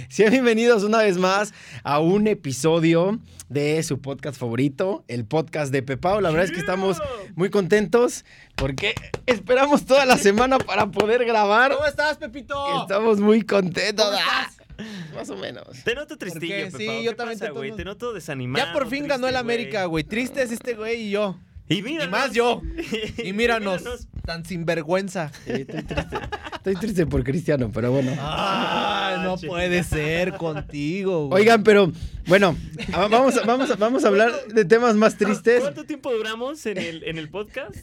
Sean bienvenidos una vez más a un episodio de su podcast favorito, el podcast de Pepao. La verdad es que estamos muy contentos porque esperamos toda la semana para poder grabar. ¿Cómo estás, Pepito? Estamos muy contentos. ¿Cómo Ah, estás? Más o menos. Te noto tristillo? Pepao. Sí, ¿Qué yo también te güey? Te noto desanimado. Ya por fin ganó el América, güey. Triste es este güey y yo. Y más yo. Y míranos, tan sinvergüenza. Sí, estoy triste. Estoy triste por Cristiano, pero bueno. Ay, no puede ser contigo, güey. Oigan, pero bueno, vamos, a- vamos, vamos a hablar de temas más tristes. ¿Cuánto tiempo duramos en el, en el podcast?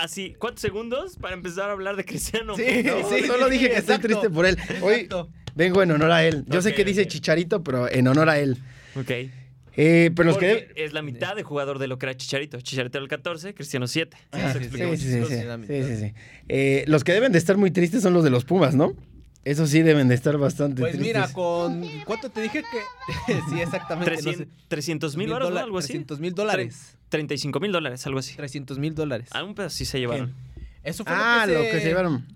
Así, ¿cuántos segundos para empezar a hablar de Cristiano? Sí, No, sí, solo dije que estoy triste por él. Hoy Exacto. vengo en honor a él. Yo sé que dice. Chicharito, pero en honor a él. Ok. Eh, pero los que... es la mitad de jugador de lo que era Chicharito. Chicharito era el 14, Cristiano 7. Ah, sí, sí, explica sí, muchas sí, sí, cosas sí, en la sí, mitad. sí, sí. Eh, los que deben de estar muy tristes son los de los Pumas, ¿no? Eso sí deben de estar bastante Pues tristes. mira, con. ¿Cuánto te dije que.? sí, exactamente. no sé. 300 mil dólares, ¿no? Algo así. 300 mil dólares. 35 mil dólares, algo así. 300 mil dólares. Algún pedazo sí se llevaron. Eso fue Ah, lo lo que, que se llevaron.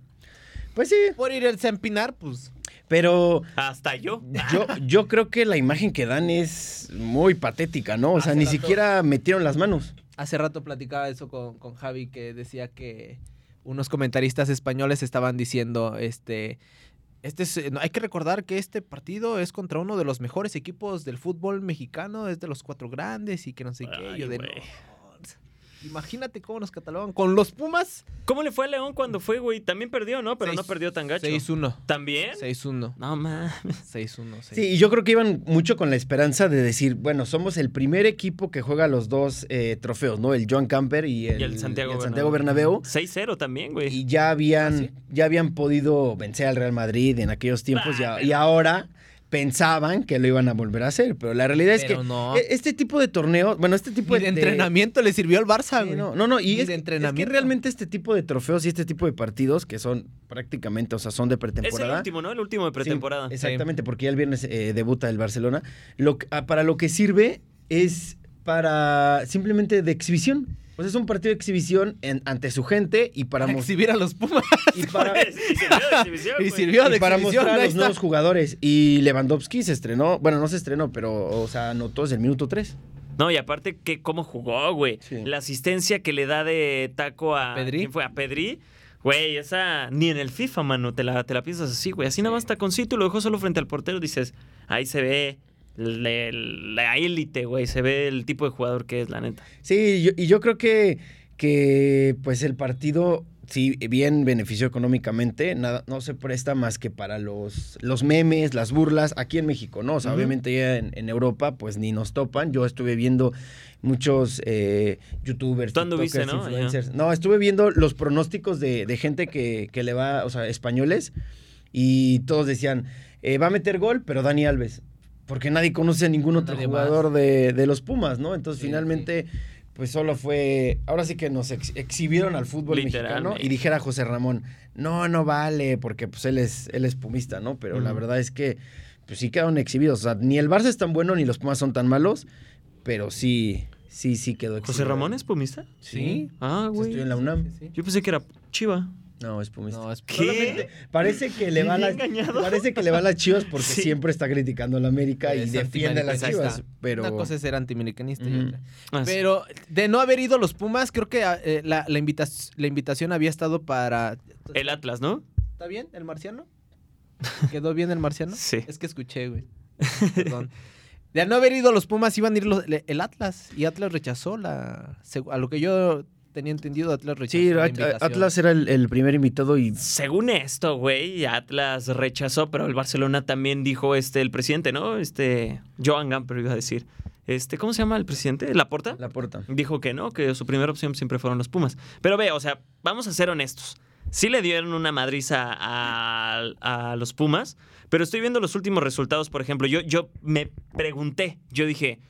Pues sí, Por ir a empinar, pues. Pero Hasta yo. yo, yo creo que la imagen que dan es muy patética, ¿no? O sea, Hace ni rato- siquiera metieron las manos. Hace rato platicaba eso con, con Javi que decía que unos comentaristas españoles estaban diciendo, este, este es- no, hay que recordar que este partido es contra uno de los mejores equipos del fútbol mexicano, es de los cuatro grandes y que no sé qué. Yo de. "No, imagínate cómo nos catalogan con los Pumas. ¿Cómo le fue a León cuando fue, güey? También perdió, ¿no? Pero no perdió tan gacho. 6-1. ¿También? 6-1. No, mames. 6-1. Sí, y yo creo que iban mucho con la esperanza de decir, bueno, somos el primer equipo que juega los dos eh, trofeos, ¿no? El Joan Camper y el, Y el Santiago, y el Santiago Bernabéu. 6-0 también, güey. Y ya habían, ¿Ah, sí? ya habían podido vencer al Real Madrid en aquellos tiempos y, Ah, a- pero- y ahora pensaban que lo iban a volver a hacer. Pero la realidad es que no. e- este tipo de torneo, bueno, este tipo Ni de, de entrenamiento le sirvió al Barça, Sí, güey. no, no, no, y es, de es que entrenamiento. realmente este tipo de trofeos y este tipo de partidos que son prácticamente, o sea, son de es el pretemporada. último, ¿no? El último de pretemporada. Sí, exactamente, porque ya el viernes eh, debuta el Barcelona. Lo, que- ah, para lo que sirve es para simplemente de exhibición. Sea, es un partido de exhibición en- ante su gente y para, exhibir a los Pumas. y para, Y sirvió de exhibición, Y sirvió de y para exhibición, mostrar a los nuevos jugadores. Y Lewandowski se estrenó, bueno, no se estrenó, pero, o sea, anotó desde el minuto 3. No, y aparte que cómo jugó, güey. Sí. La asistencia que le da de taco a Pedri. ¿quién fue? A Pedri. Güey, esa ni en el FIFA, mano, te la, te la piensas así, güey. Así nada más taconcito y lo dejó solo frente al portero. Dices, ahí se ve le- la élite, güey. Se ve el tipo de jugador que es, la neta. Sí, yo- y yo creo que, que pues el partido, sí, bien benefició económicamente, nada, no se presta más que para los, los memes, las burlas, aquí en México, ¿no? O sea, obviamente ya en, en Europa, pues ni nos topan. Yo estuve viendo muchos eh, youtubers, Tú anduviste, tiktokers, ¿no? influencers. No, estuve viendo los pronósticos de, de gente que, que le va, o sea, españoles, y todos decían, eh, va a meter gol, pero Dani Alves. Porque nadie conoce a ningún otro Nadie jugador de, de los Pumas, ¿no? Entonces, Sí, finalmente, pues solo fue. Ahora sí que nos ex- exhibieron al fútbol mexicano y dijera José Ramón, no, no vale, porque pues él es, él es pumista, ¿no? Pero la verdad es que, pues sí quedaron exhibidos. O sea, ni el Barça es tan bueno ni los Pumas son tan malos, pero sí, sí, sí quedó exhibido. ¿José Ramón es pumista? Sí. Ah, güey. estudió en la UNAM. Sí, sí. Yo pensé que era chiva. No, es pumista. No, es ¿Qué? Parece que le va las engañado. parece que le va a las Chivas porque Sí. siempre está criticando a la América y defiende a las. Chivas, pero Una cosa es ser antimericanista y otra. Ah, sí. Pero de no haber ido los Pumas, creo que eh, la, la, invita- la invitación había estado para... El Atlas, ¿no? ¿Está bien el marciano? ¿Quedó bien el marciano? Sí. Es que escuché, güey. Perdón. De no haber ido los Pumas, iban a ir los- el Atlas. Y Atlas rechazó la... A lo que yo tenía entendido, Atlas rechazó sí, la invitación. Atlas era el, el primer invitado y Según esto, güey, Atlas rechazó, pero el Barcelona también dijo, este, el presidente, ¿no? Este, Joan Gamper iba a decir. Este, ¿cómo se llama el presidente? ¿Laporta? la puerta. Dijo que no, que su primera opción siempre fueron los Pumas. Pero ve, o sea, vamos a ser honestos. Sí le dieron una madriza a, a los Pumas, pero estoy viendo los últimos resultados, por ejemplo. Yo, yo me pregunté, yo dije,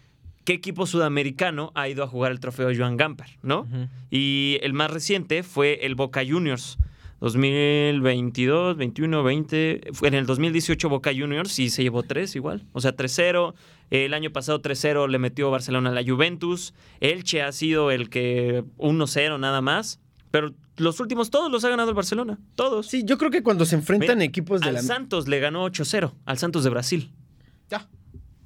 ¿qué equipo sudamericano ha ido a jugar el trofeo Joan Gamper, no? Y el más reciente fue el Boca Juniors. 2022, 21, 20. Fue en el 2018 Boca Juniors y se llevó tres igual. O sea, 3-0. El año pasado 3-0 le metió Barcelona a la Juventus. Elche ha sido el que 1-0 nada más. Pero los últimos todos los ha ganado el Barcelona. Todos. Sí, yo creo que cuando se enfrentan Mira, equipos de al la... Santos le ganó 8-0, al Santos de Brasil. Ya.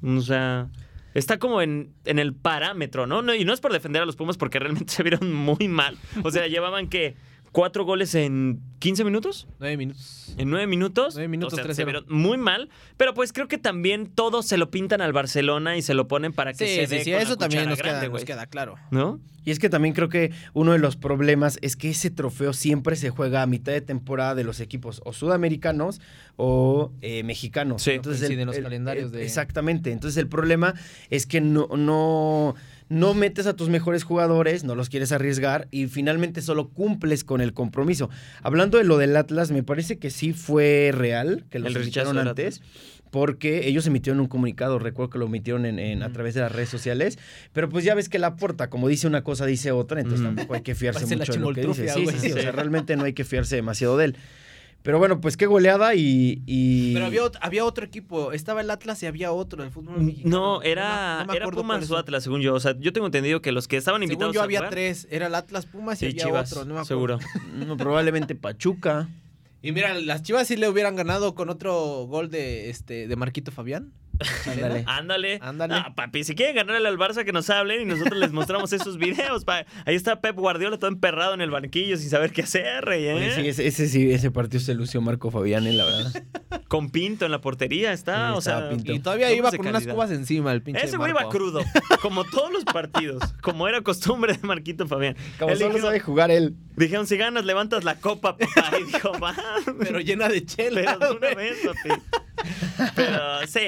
O sea, está como en, en el parámetro, ¿no? ¿no? Y no es por defender a los Pumas porque realmente se vieron muy mal. O sea, llevaban que cuatro goles en 15 minutos. Nueve minutos. En nueve minutos. Nueve minutos, o sea, 3-0. se vieron muy mal. Pero pues creo que también todos se lo pintan al Barcelona y se lo ponen para que Sí, se sí, dé sí, con la eso también nos queda, nos claro. ¿No? Y es que también creo que uno de los problemas es que ese trofeo siempre se juega a mitad de temporada de los equipos o sudamericanos o eh, mexicanos. Sí, coinciden los calendarios de- Exactamente. Entonces el problema es que no, no, no metes a tus mejores jugadores, no los quieres arriesgar y finalmente solo cumples con el compromiso. Hablando de lo del Atlas, me parece que sí fue real, que los del antes. Porque ellos emitieron un comunicado, recuerdo que lo emitieron en, en- a través de las redes sociales, pero pues ya ves que la porta, como dice una cosa, dice otra, entonces tampoco hay que fiarse mucho de lo que dice. chimoltrufia, Sí, güey. sí, sí, o sea, realmente no hay que fiarse demasiado de él. Pero bueno, pues qué goleada y... y- Pero había, había otro equipo. Estaba el Atlas y había otro del fútbol mexicano. No, era, no me era acuerdo Pumas o. Atlas, según yo. O sea, yo tengo entendido que los que estaban Según invitados yo a había jugar- tres. Era el Atlas Pumas y Sí, había Chivas, otro. No me acuerdo. seguro. no, probablemente Pachuca. Y mira, las Chivas sí le hubieran ganado con otro gol de este de Marquito Fabián. Ándale. Ándale. Ándale. Ah, papi, si quieren ganarle al Barça, que nos hablen y nosotros les mostramos esos videos. pa. Ahí está Pep Guardiola todo emperrado en el banquillo sin saber qué hacer, rey, ¿eh? Oye, sí, ese, ese sí, ese partido se lució Marco Fabián, la verdad. Con Pinto en la portería está, Sí, o sea... Pinto. Y todavía iba con unas cubas encima el pinche Ese güey iba crudo, como todos los partidos, como era costumbre de Marquito Fabián. Como Él solo dijeron, sabe jugar él. dijeron, si ganas, levantas la copa, papá. Y dijo, va. Pero llena de chela. Pero de una vez, papi. Pero sí,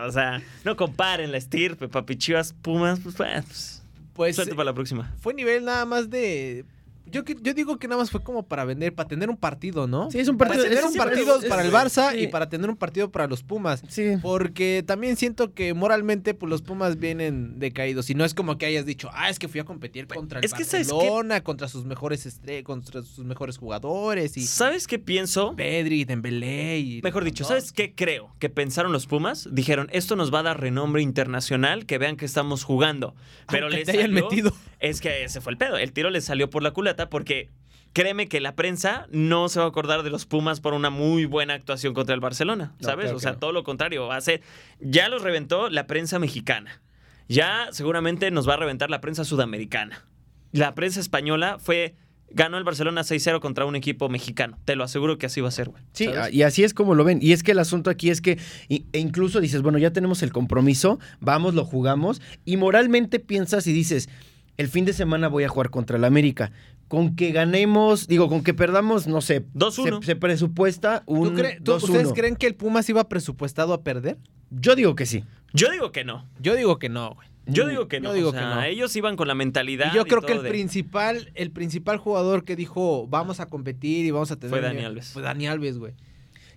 o sea, no comparen la estirpe, papi. Chivas, Pumas, pues, pues, Pues suerte eh, para la próxima. fue nivel nada más de. Yo, que- yo digo que nada más fue como para vender, para tener un partido, ¿no? Sí, es un Para partido. tener es un partido para el Barça sí. y para tener un partido para los Pumas. Sí. Porque también siento que moralmente, pues los Pumas vienen decaídos. Y no es como que hayas dicho, ah, es que fui a competir contra el es que. Barcelona, contra sus mejores estre contra sus mejores jugadores y ¿Sabes qué pienso? Pedri, Dembélé y Mejor dicho. ¿sabes qué creo? Que pensaron los Pumas, dijeron, esto nos va a dar renombre internacional, que vean que estamos jugando. Pero Aunque les te hayan salió- metido. Es que ese fue el pedo. El tiro les salió por la culata porque créeme que la prensa no se va a acordar de los Pumas por una muy buena actuación contra el Barcelona, No, ¿sabes? claro o sea, no. todo lo contrario. Va a ser, ya los reventó la prensa mexicana. Ya seguramente nos va a reventar la prensa sudamericana. La prensa española fue ganó el Barcelona 6-0 contra un equipo mexicano. Te lo aseguro que así va a ser, güey. Sí, y así es como lo ven. Y es que el asunto aquí es que e incluso dices, bueno, ya tenemos el compromiso, vamos, lo jugamos, y moralmente piensas y dices, el fin de semana voy a jugar contra el América. Con que ganemos, digo, con que perdamos, no sé, 2-1. se, se presupuesta ¿Tú un cre- tú- 2-1. ¿Ustedes creen que el Pumas iba presupuestado a perder? Yo digo que sí. Yo digo que no. Yo digo que no, güey. Yo digo que yo no. digo o sea, que no. Ellos iban con la mentalidad. Y yo creo que todo el de- principal, el principal jugador que dijo vamos a competir y vamos a tener. Fue Dani Alves. Fue Dani Alves, güey.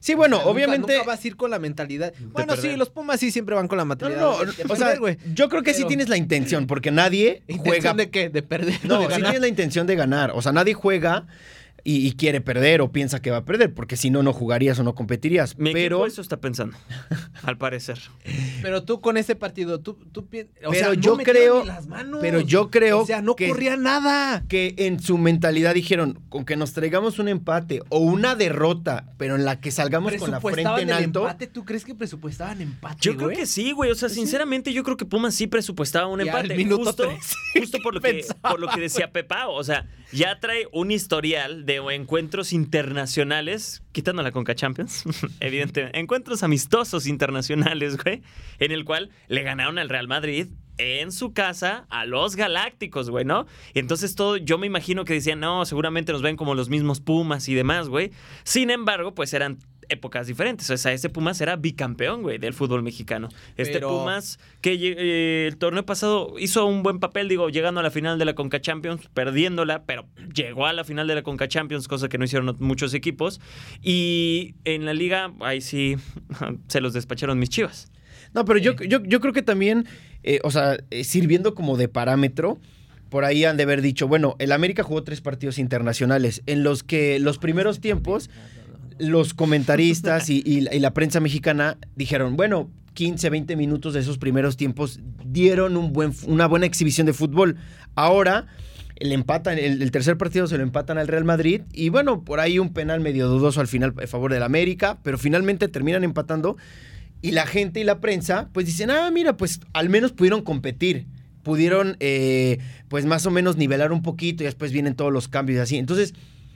Sí, bueno, O sea, nunca- obviamente... Nunca, vas a ir con la mentalidad. Bueno, sí, los Pumas sí siempre van con la mentalidad. no, no, o sea, güey. yo creo que sí Pero- tienes la intención, porque nadie juega... ¿Intención de qué? De perder. No, de sí tienes la intención de ganar. O sea, nadie juega y, y quiere perder o piensa que va a perder, porque si no, no jugarías o no competirías. Mi pero... eso está pensando, al parecer. Pero tú con ese partido, tú, tú pi- o Pero sea, no yo metieron creo- las manos. pero yo creo O sea, no que- corría nada. que en su mentalidad dijeron, con que nos traigamos un empate o una derrota, pero en la que salgamos con la frente en el alto. empate. ¿Tú crees que presupuestaban empate, Yo creo güey? que sí, güey. O sea, sinceramente, yo creo que Pumas sí presupuestaba un Ya al empate. minuto justo, tres. justo por lo que, Pensaba, por lo que decía Pepao. O sea, ya trae un historial de encuentros internacionales, quitando la Conca Champions, evidentemente. Encuentros amistosos internacionales, güey, en el cual le ganaron al Real Madrid en su casa a los Galácticos, güey, ¿no? Y entonces todo, yo me imagino que decían, no, seguramente nos ven como los mismos Pumas y demás, güey. Sin embargo, pues eran épocas diferentes. O sea, ese Pumas era bicampeón, güey, del fútbol mexicano. Este Pero- Pumas, que eh, el torneo pasado hizo un buen papel, digo, llegando a la final de la Conca Champions, perdiéndola, pero llegó a la final de la Conca Champions, cosa que no hicieron muchos equipos. Y en la liga, ahí sí, se los despacharon mis chivas. No, pero yo, yo, yo creo que también, eh, o sea, eh, sirviendo como de parámetro, por ahí han de haber dicho, bueno, el América jugó tres partidos internacionales en los que los primeros tiempos los comentaristas y, la- prensa mexicana dijeron, bueno, 15, 20 minutos de esos primeros tiempos dieron un buen, una buena exhibición de fútbol. Ahora el, el tercer partido se lo empatan al Real Madrid y bueno, por ahí un penal medio dudoso al final a favor del América, pero finalmente terminan empatando y la gente y la prensa pues dicen, ah, mira, pues al menos pudieron competir, pudieron eh, pues más o menos nivelar un poquito y después vienen todos los cambios y así. Entonces,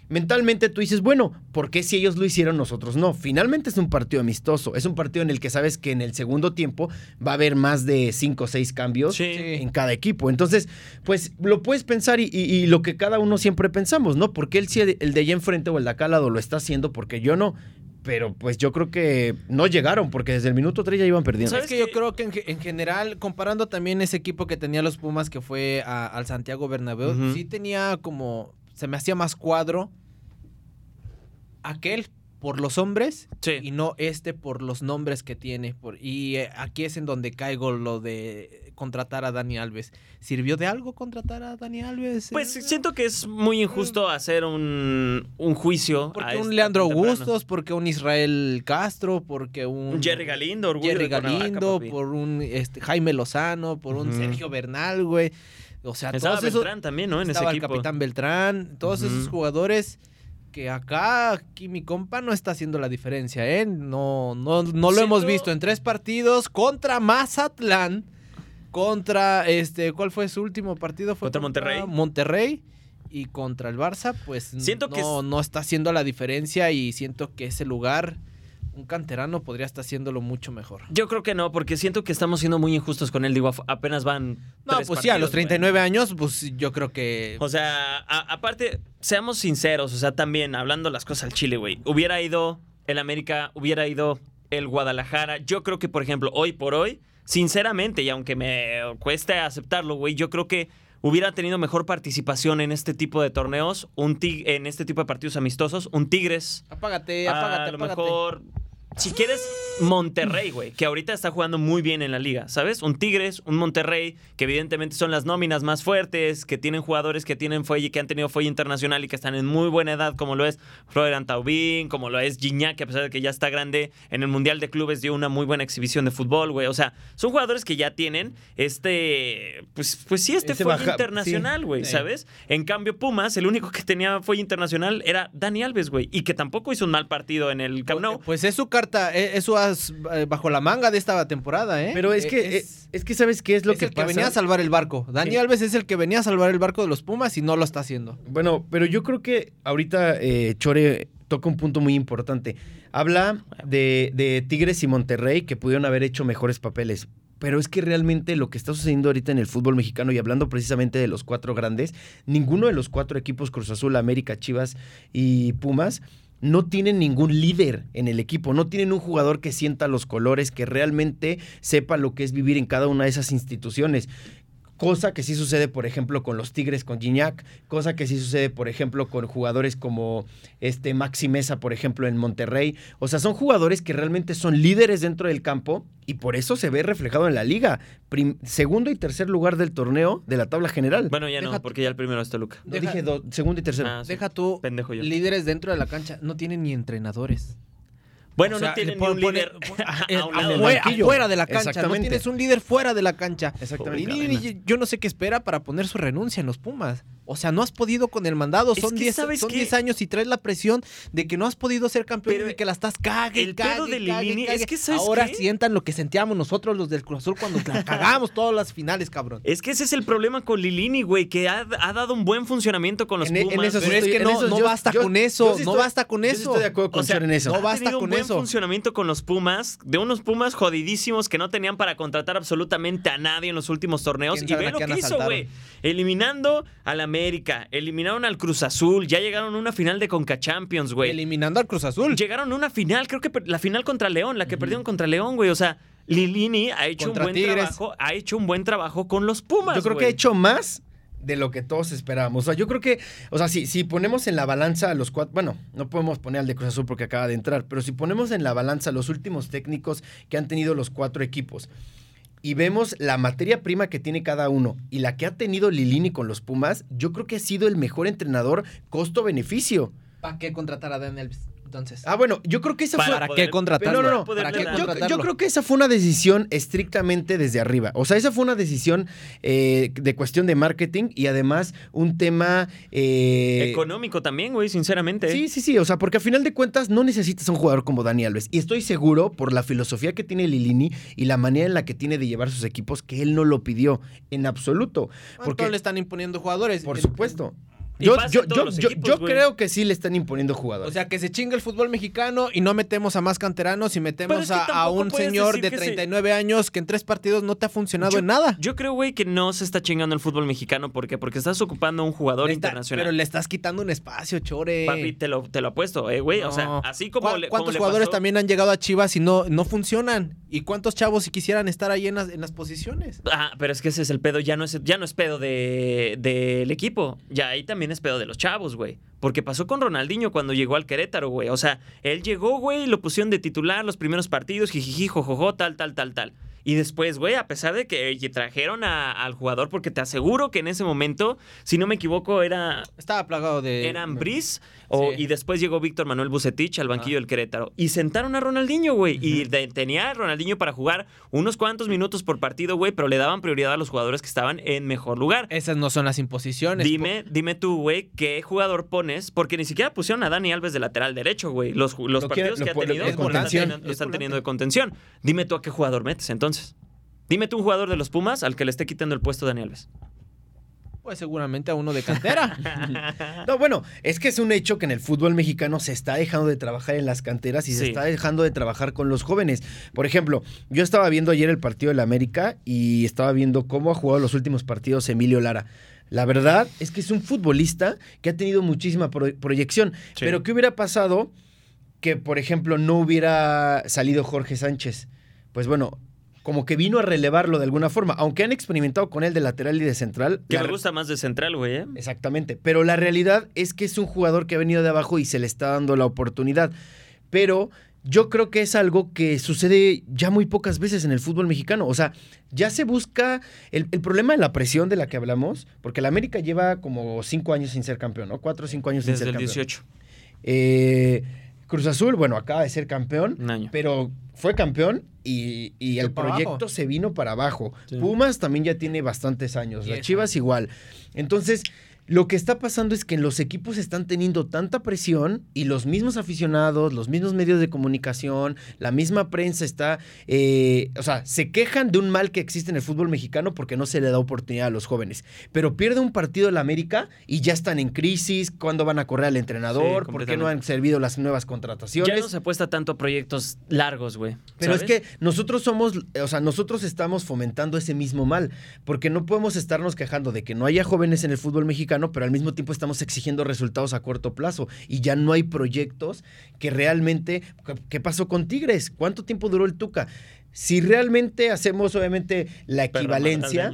mentalmente tú dices, bueno, ¿por qué si ellos lo hicieron nosotros no? Finalmente es un partido amistoso, es un partido en el que sabes que en el segundo tiempo va a haber más de cinco o seis cambios Sí. en cada equipo. Entonces, pues lo puedes pensar y, y- y lo que cada uno siempre pensamos, ¿no? Porque él sí, el de allá enfrente o el de acá al lado lo está haciendo, porque yo no. Pero pues yo creo que no llegaron, porque desde el minuto 3 ya iban perdiendo. ¿Sabes ¿Sabes que yo creo que en, ge- en general, comparando también ese equipo que tenía los Pumas que fue a- al Santiago Bernabéu, sí tenía como, se me hacía más cuadro aquel por los hombres Sí. y no este por los nombres que tiene. Por, y eh, aquí es en donde caigo lo de contratar a Dani Alves. ¿Sirvió de algo contratar a Dani Alves? Pues Eh, siento que es muy injusto hacer un, un juicio. Porque un este Leandro. Augustos, porque un Israel Castro, porque un... Un Jerry Galindo, orgullo Jerry Galindo, por un este, Jaime Lozano, por un. Sergio Bernal, güey. O sea, Estaba todos esos, también, ¿no? En ese estaba el equipo. capitán Beltrán, todos esos jugadores que acá, aquí mi compa no está haciendo la diferencia, ¿eh? No, no, no lo hemos visto en tres partidos contra Mazatlán, contra, este, ¿cuál fue su último partido? Fue Contra Monterrey. Monterrey y contra el Barça, pues Siento no, que no está haciendo la diferencia y siento que ese lugar, un canterano podría estar haciéndolo mucho mejor. Yo creo que no, porque siento que estamos siendo muy injustos con él. Digo, apenas van. No, tres pues sí, a los partidos, güey. 39 años, pues yo creo que... O sea, a- aparte, seamos sinceros, o sea, también hablando las cosas al Chile, güey. Hubiera ido el América, hubiera ido el Guadalajara. Yo creo que, por ejemplo, hoy por hoy, sinceramente, y aunque me cueste aceptarlo, güey, yo creo que hubiera tenido mejor participación en este tipo de torneos, un tig- en este tipo de partidos amistosos, un Tigres. Apágate, apágate, a lo apágate. mejor, si quieres, Monterrey, güey, que ahorita está jugando muy bien en la liga, ¿sabes? Un Tigres, un Monterrey, que evidentemente son las nóminas más fuertes, que tienen jugadores que tienen fuelle, que han tenido fuelle internacional y que están en muy buena edad, como lo es Florian Taubín, como lo es Gignac, que a pesar de que ya está grande, en el Mundial de Clubes dio una muy buena exhibición de fútbol, güey. O sea, son jugadores que ya tienen este, pues, pues sí, este fuelle baja- internacional, güey, sí. ¿sabes? En cambio, Pumas, el único que tenía fuelle internacional era Dani Alves, güey, y que tampoco hizo un mal partido en el Camp Nou. Pues es su carta, eh, es su as eh, bajo la manga de esta temporada, ¿eh? Pero es Eh, que, es, es, es que ¿sabes qué es lo es que el que venía a salvar el barco. Dani. Alves es el que venía a salvar el barco de los Pumas y no lo está haciendo. Bueno, pero yo creo que ahorita eh, Chore toca un punto muy importante. Habla de, de Tigres y Monterrey que pudieron haber hecho mejores papeles. Pero es que realmente lo que está sucediendo ahorita en el fútbol mexicano y hablando precisamente de los cuatro grandes, ninguno de los cuatro equipos, Cruz Azul, América, Chivas y Pumas, no tienen ningún líder en el equipo, no tienen un jugador que sienta los colores, que realmente sepa lo que es vivir en cada una de esas instituciones. Cosa que sí sucede, por ejemplo, con los Tigres, con Gignac. Cosa que sí sucede, por ejemplo, con jugadores como este Maxi Mesa, por ejemplo, en Monterrey. O sea, son jugadores que realmente son líderes dentro del campo y por eso se ve reflejado en la liga. Prim- segundo y tercer lugar del torneo de la tabla general. Bueno, ya no, porque ya el primero es Toluca. No, deja- dije do- segundo y tercero. Ah, sí. Deja tú Pendejo yo. líderes dentro de la cancha, no tienen ni entrenadores. Bueno, O sea, no tienen un líder pon- a- a un lado del afuera, banquillo. afuera de la cancha, no tienes un líder fuera de la cancha. Exactamente. Lilini, yo- yo no sé qué espera para poner su renuncia en los Pumas. O sea, no has podido con el mandado. Es Son que, 10 ¿sabes son qué? 10 años y traes la presión de que no has podido ser campeón Pero y de que la estás cague, el cague, pedo de cague, es que, ¿sabes Ahora qué? sientan lo que sentíamos nosotros los del Cruz Azul cuando la cagamos todas las finales, cabrón. Es que ese es el problema con Lilini, güey, que ha, ha dado un buen funcionamiento con los En- en Pumas. eso Pero es que no, eso no yo- basta yo- con eso, sí no estoy- basta con yo sí eso. estoy de acuerdo con O sea, en eso. no ha basta un con buen eso. funcionamiento con los Pumas, de unos Pumas jodidísimos que no tenían para contratar absolutamente a nadie en los últimos torneos. ¿Quién Y ve a lo que hizo, güey. Eliminando al América, eliminaron al Cruz Azul, ya llegaron a una final de Conca Champions, güey. Eliminando al Cruz Azul. Llegaron a una final, creo que la final contra León, la que perdieron contra León, güey. O sea, Lilini ha hecho Contra un buen Tigres. trabajo, ha hecho un buen trabajo con los Pumas. Yo creo que ha hecho más de lo que todos esperábamos. O sea, yo creo que, o sea, si, si ponemos en la balanza a los cuatro, bueno, no podemos poner al de Cruz Azul porque acaba de entrar, pero si ponemos en la balanza los últimos técnicos que han tenido los cuatro equipos y vemos la materia prima que tiene cada uno y la que ha tenido Lilini con los Pumas, yo creo que ha sido el mejor entrenador costo-beneficio. ¿Para qué contratar a Dan Alves? Entonces? Ah, bueno, yo creo que esa Para fue... ¿Para qué contratarlo? No, no, no. ¿Para qué Yo, yo creo que esa fue una decisión estrictamente desde arriba. O sea, esa fue una decisión eh, de cuestión de marketing y además un tema... eh, Económico también, güey, sinceramente. Sí, sí, sí. O sea, porque a final de cuentas no necesitas un jugador como Dani Alves. Y estoy seguro, por la filosofía que tiene Lilini y la manera en la que tiene de llevar sus equipos, que él no lo pidió en absoluto. ¿Cuánto Porque, le están imponiendo jugadores? por supuesto. Y Yo, yo, yo, yo- equipos, yo güey. creo que sí le están imponiendo jugadores. O sea, que se chinga el fútbol mexicano y no metemos a más canteranos y metemos Pero es que a, a un señor de que se- 39 años que en tres partidos no te ha funcionado Yo- en nada. Yo creo, güey, que no se está chingando el fútbol mexicano. ¿Por qué? Porque estás ocupando a un jugador está- internacional. Pero le estás quitando un espacio, Chore. Papi, te lo, te lo apuesto, eh, güey. O sea, así como ¿Cuá- le- como ¿Cuántos le jugadores pasó- también han llegado a Chivas y no, no funcionan? ¿Y cuántos chavos si quisieran estar ahí en las, en las posiciones? Ah, pero es que ese es el pedo, ya no es, ya no es pedo de- del equipo, ya ahí también es pedo de los chavos, güey. Porque pasó con Ronaldinho cuando llegó al Querétaro, güey. O sea, él llegó, güey, y lo pusieron de titular los primeros partidos, jijiji, jojojo, tal, tal, tal, tal. Y después, güey, a pesar de que trajeron a- al jugador, porque te aseguro que en ese momento, si no me equivoco, era, Estaba plagado de... eran Briz o, Sí. y después llegó Víctor Manuel Bucetich al banquillo Ah. del Querétaro y sentaron a Ronaldinho, güey, y de- tenía a Ronaldinho para jugar unos cuantos minutos por partido, güey, pero le daban prioridad a los jugadores que estaban en mejor lugar. Esas no son las imposiciones. Dime, dime tú, güey, qué jugador pones, porque ni siquiera pusieron a Dani Alves de lateral derecho, güey. Los, los Lo partidos lo que ha tenido de los están teniendo- lo Es están teniendo de contención. Dime tú a qué jugador metes entonces. Dime tú un jugador de los Pumas al que le esté quitando el puesto a Dani Alves. Pues seguramente a uno de cantera. No, bueno, es que es un hecho que en el fútbol mexicano se está dejando de trabajar en las canteras y se está dejando de trabajar con los jóvenes. Por ejemplo, yo estaba viendo ayer el partido del América y estaba viendo cómo ha jugado los últimos partidos Emilio Lara. La verdad es que es un futbolista que ha tenido muchísima pro- proyección. Sí. Pero ¿qué hubiera pasado que, por ejemplo, no hubiera salido Jorge Sánchez? Pues bueno, como que vino a relevarlo de alguna forma. Aunque han experimentado con él de lateral y de central. Que me gusta más de central, güey, ¿eh? Exactamente. Pero la realidad es que es un jugador que ha venido de abajo y se le está dando la oportunidad. Pero yo creo que es algo que sucede ya muy pocas veces en el fútbol mexicano. O sea, ya se busca el, el problema de la presión de la que hablamos, porque la América lleva como cinco años sin ser campeón, ¿no? Cuatro o cinco años sin Desde ser el campeón. 18. Eh, Cruz Azul, bueno, acaba de ser campeón, Un año. pero fue campeón y, y el proyecto abajo. se vino para abajo. Sí. Pumas también ya tiene bastantes años, las Chivas igual. Entonces, lo que está pasando es que los equipos están teniendo tanta presión y los mismos aficionados, los mismos medios de comunicación, la misma prensa está, eh, o sea, se quejan de un mal que existe en el fútbol mexicano porque no se le da oportunidad a los jóvenes. Pero pierde un partido el América y ya están en crisis, ¿cuándo van a correr al entrenador? Sí, ¿Por qué no han servido las nuevas contrataciones? Ya no se apuesta tanto a proyectos largos, güey. Pero es que nosotros somos, o sea, nosotros estamos fomentando ese mismo mal, porque no podemos estarnos quejando de que no haya jóvenes en el fútbol mexicano, pero al mismo tiempo estamos exigiendo resultados a corto plazo y ya no hay proyectos que realmente, ¿qué- ¿qué pasó con Tigres? ¿Cuánto tiempo duró el Tuca? Si realmente hacemos obviamente la equivalencia,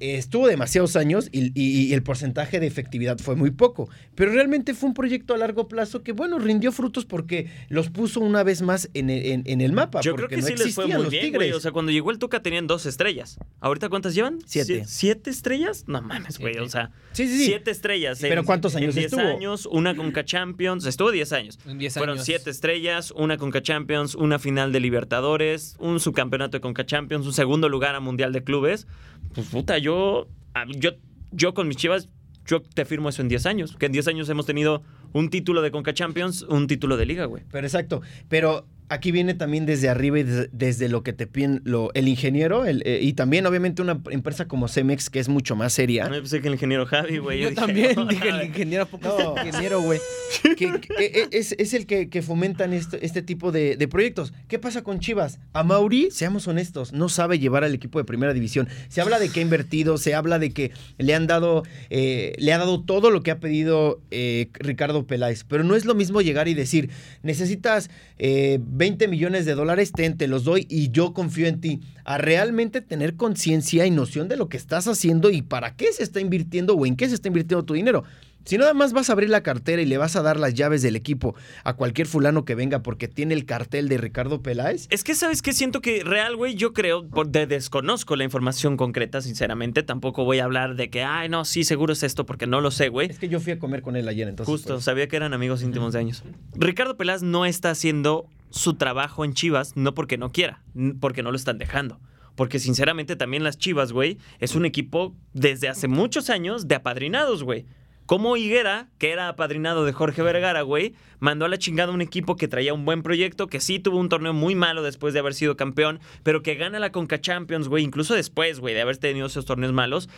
estuvo demasiados años y, y- y el porcentaje de efectividad fue muy poco. Pero realmente fue un proyecto a largo plazo que, bueno, rindió frutos porque los puso una vez más en, el- en- en el mapa. Yo creo porque que no sí les fue existían muy los bien, Tigres. güey. O sea, cuando llegó el Tuca tenían dos estrellas. ¿Ahorita cuántas llevan? Siete. Sie- ¿Siete estrellas? No mames, güey. O sea, sí, sí, sí. siete estrellas. Pero ¿cuántos años en diez estuvo? años, una Conca Champions. Estuvo 10 años. En 10 Fueron años. siete estrellas, una Conca Champions, una final de Libertadores, un subcampeonato de Conca Champions, un segundo lugar a Mundial de Clubes. Pues puta, yo, yo, yo con mis chivas, yo te firmo eso en 10 años. Que en 10 años hemos tenido un título de Conca Champions, un título de Liga, güey. Pero exacto. Pero aquí viene también desde arriba y des- desde, lo que te piden lo, el ingeniero el, eh, y también obviamente una empresa como Cemex que es mucho más seria. No pensé que el ingeniero Javi, güey. Yo dije, también no, dije el ingeniero, ¿a poco No. es el ingeniero, güey? que, que, eh, es, es el que, que fomentan este, este tipo de, de proyectos. ¿Qué pasa con Chivas? A Mauri, seamos honestos, no sabe llevar al equipo de primera división. Se habla de que ha invertido, se habla de que le han dado, eh, le ha dado todo lo que ha pedido eh, Ricardo Peláez. Pero no es lo mismo llegar y decir, necesitas eh, 20 millones de dólares, ten, te los doy y yo confío en ti. A realmente tener conciencia y noción de lo que estás haciendo y para qué se está invirtiendo o en qué se está invirtiendo tu dinero. Si nada más vas a abrir la cartera y le vas a dar las llaves del equipo a cualquier fulano que venga porque tiene el cartel de Ricardo Peláez, Es que, ¿sabes qué? Siento que real, güey, yo creo, por- de- desconozco la información concreta, sinceramente. Tampoco voy a hablar de que, ay, no, sí, seguro es esto, porque no lo sé, güey. es que yo fui a comer con él ayer, entonces. Justo, pues, sabía que eran amigos íntimos de años. Ricardo Peláez no está haciendo su trabajo en Chivas, no porque no quiera, porque no lo están dejando. Porque sinceramente también las Chivas, güey, es un equipo desde hace muchos años de apadrinados, güey. Como Higuera, que era apadrinado de Jorge Vergara, güey, mandó a la chingada un equipo que traía un buen proyecto, que sí tuvo un torneo muy malo después de haber sido campeón, pero que gana la Conca Champions, güey, incluso después, güey, de haber tenido esos torneos malos,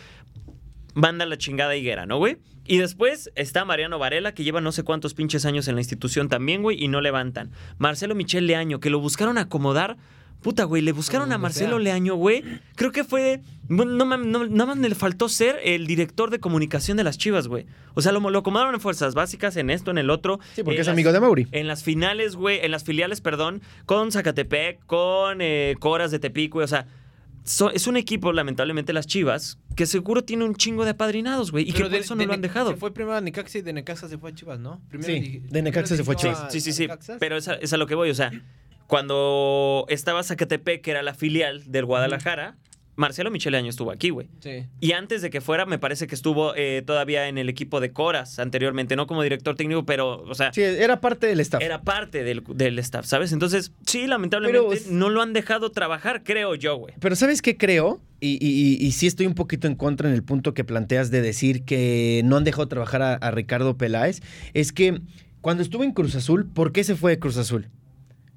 manda la chingada Higuera, ¿no, güey? Y después está Mariano Varela, que lleva no sé cuántos pinches años en la institución también, güey, y no levantan. Marcelo Michel Leaño, que lo buscaron acomodar. Puta, güey, le buscaron Como a Marcelo sea. Leaño, güey. Creo que fue. No, no- nada más le faltó ser el director de comunicación de las chivas, güey. O sea, lo, lo acomodaron en fuerzas básicas, en esto, en el otro. Sí, porque es las- amigo de Mauri. En las finales, güey, en las filiales, perdón, con Zacatepec, con eh, Coras de Tepic, güey. O sea, so- es un equipo, lamentablemente, las chivas, que seguro tiene un chingo de apadrinados, güey. Y que por de- eso no lo han dejado. Se fue primero a Necaxa y de Necaxa se fue a Chivas, ¿no? Primero Sí, de Necaxa se fue a Chivas. Sí, sí, sí. Pero es a, es a lo que voy. O sea, cuando estaba Zacatepec, que era la filial del Guadalajara, Marcelo Michele Año estuvo aquí, güey. Sí. Y antes de que fuera, me parece que estuvo eh, todavía en el equipo de Coras anteriormente, no como director técnico, pero, o sea, Sí, era parte del staff. era parte del, del staff, ¿sabes? Entonces, sí, lamentablemente Pero- no lo han dejado trabajar, creo yo, güey. Pero ¿sabes qué creo? Y, y- y- y sí estoy un poquito en contra en el punto que planteas de decir que no han dejado trabajar a, a Ricardo Peláez. Es que cuando estuvo en Cruz Azul, ¿por qué se fue de Cruz Azul?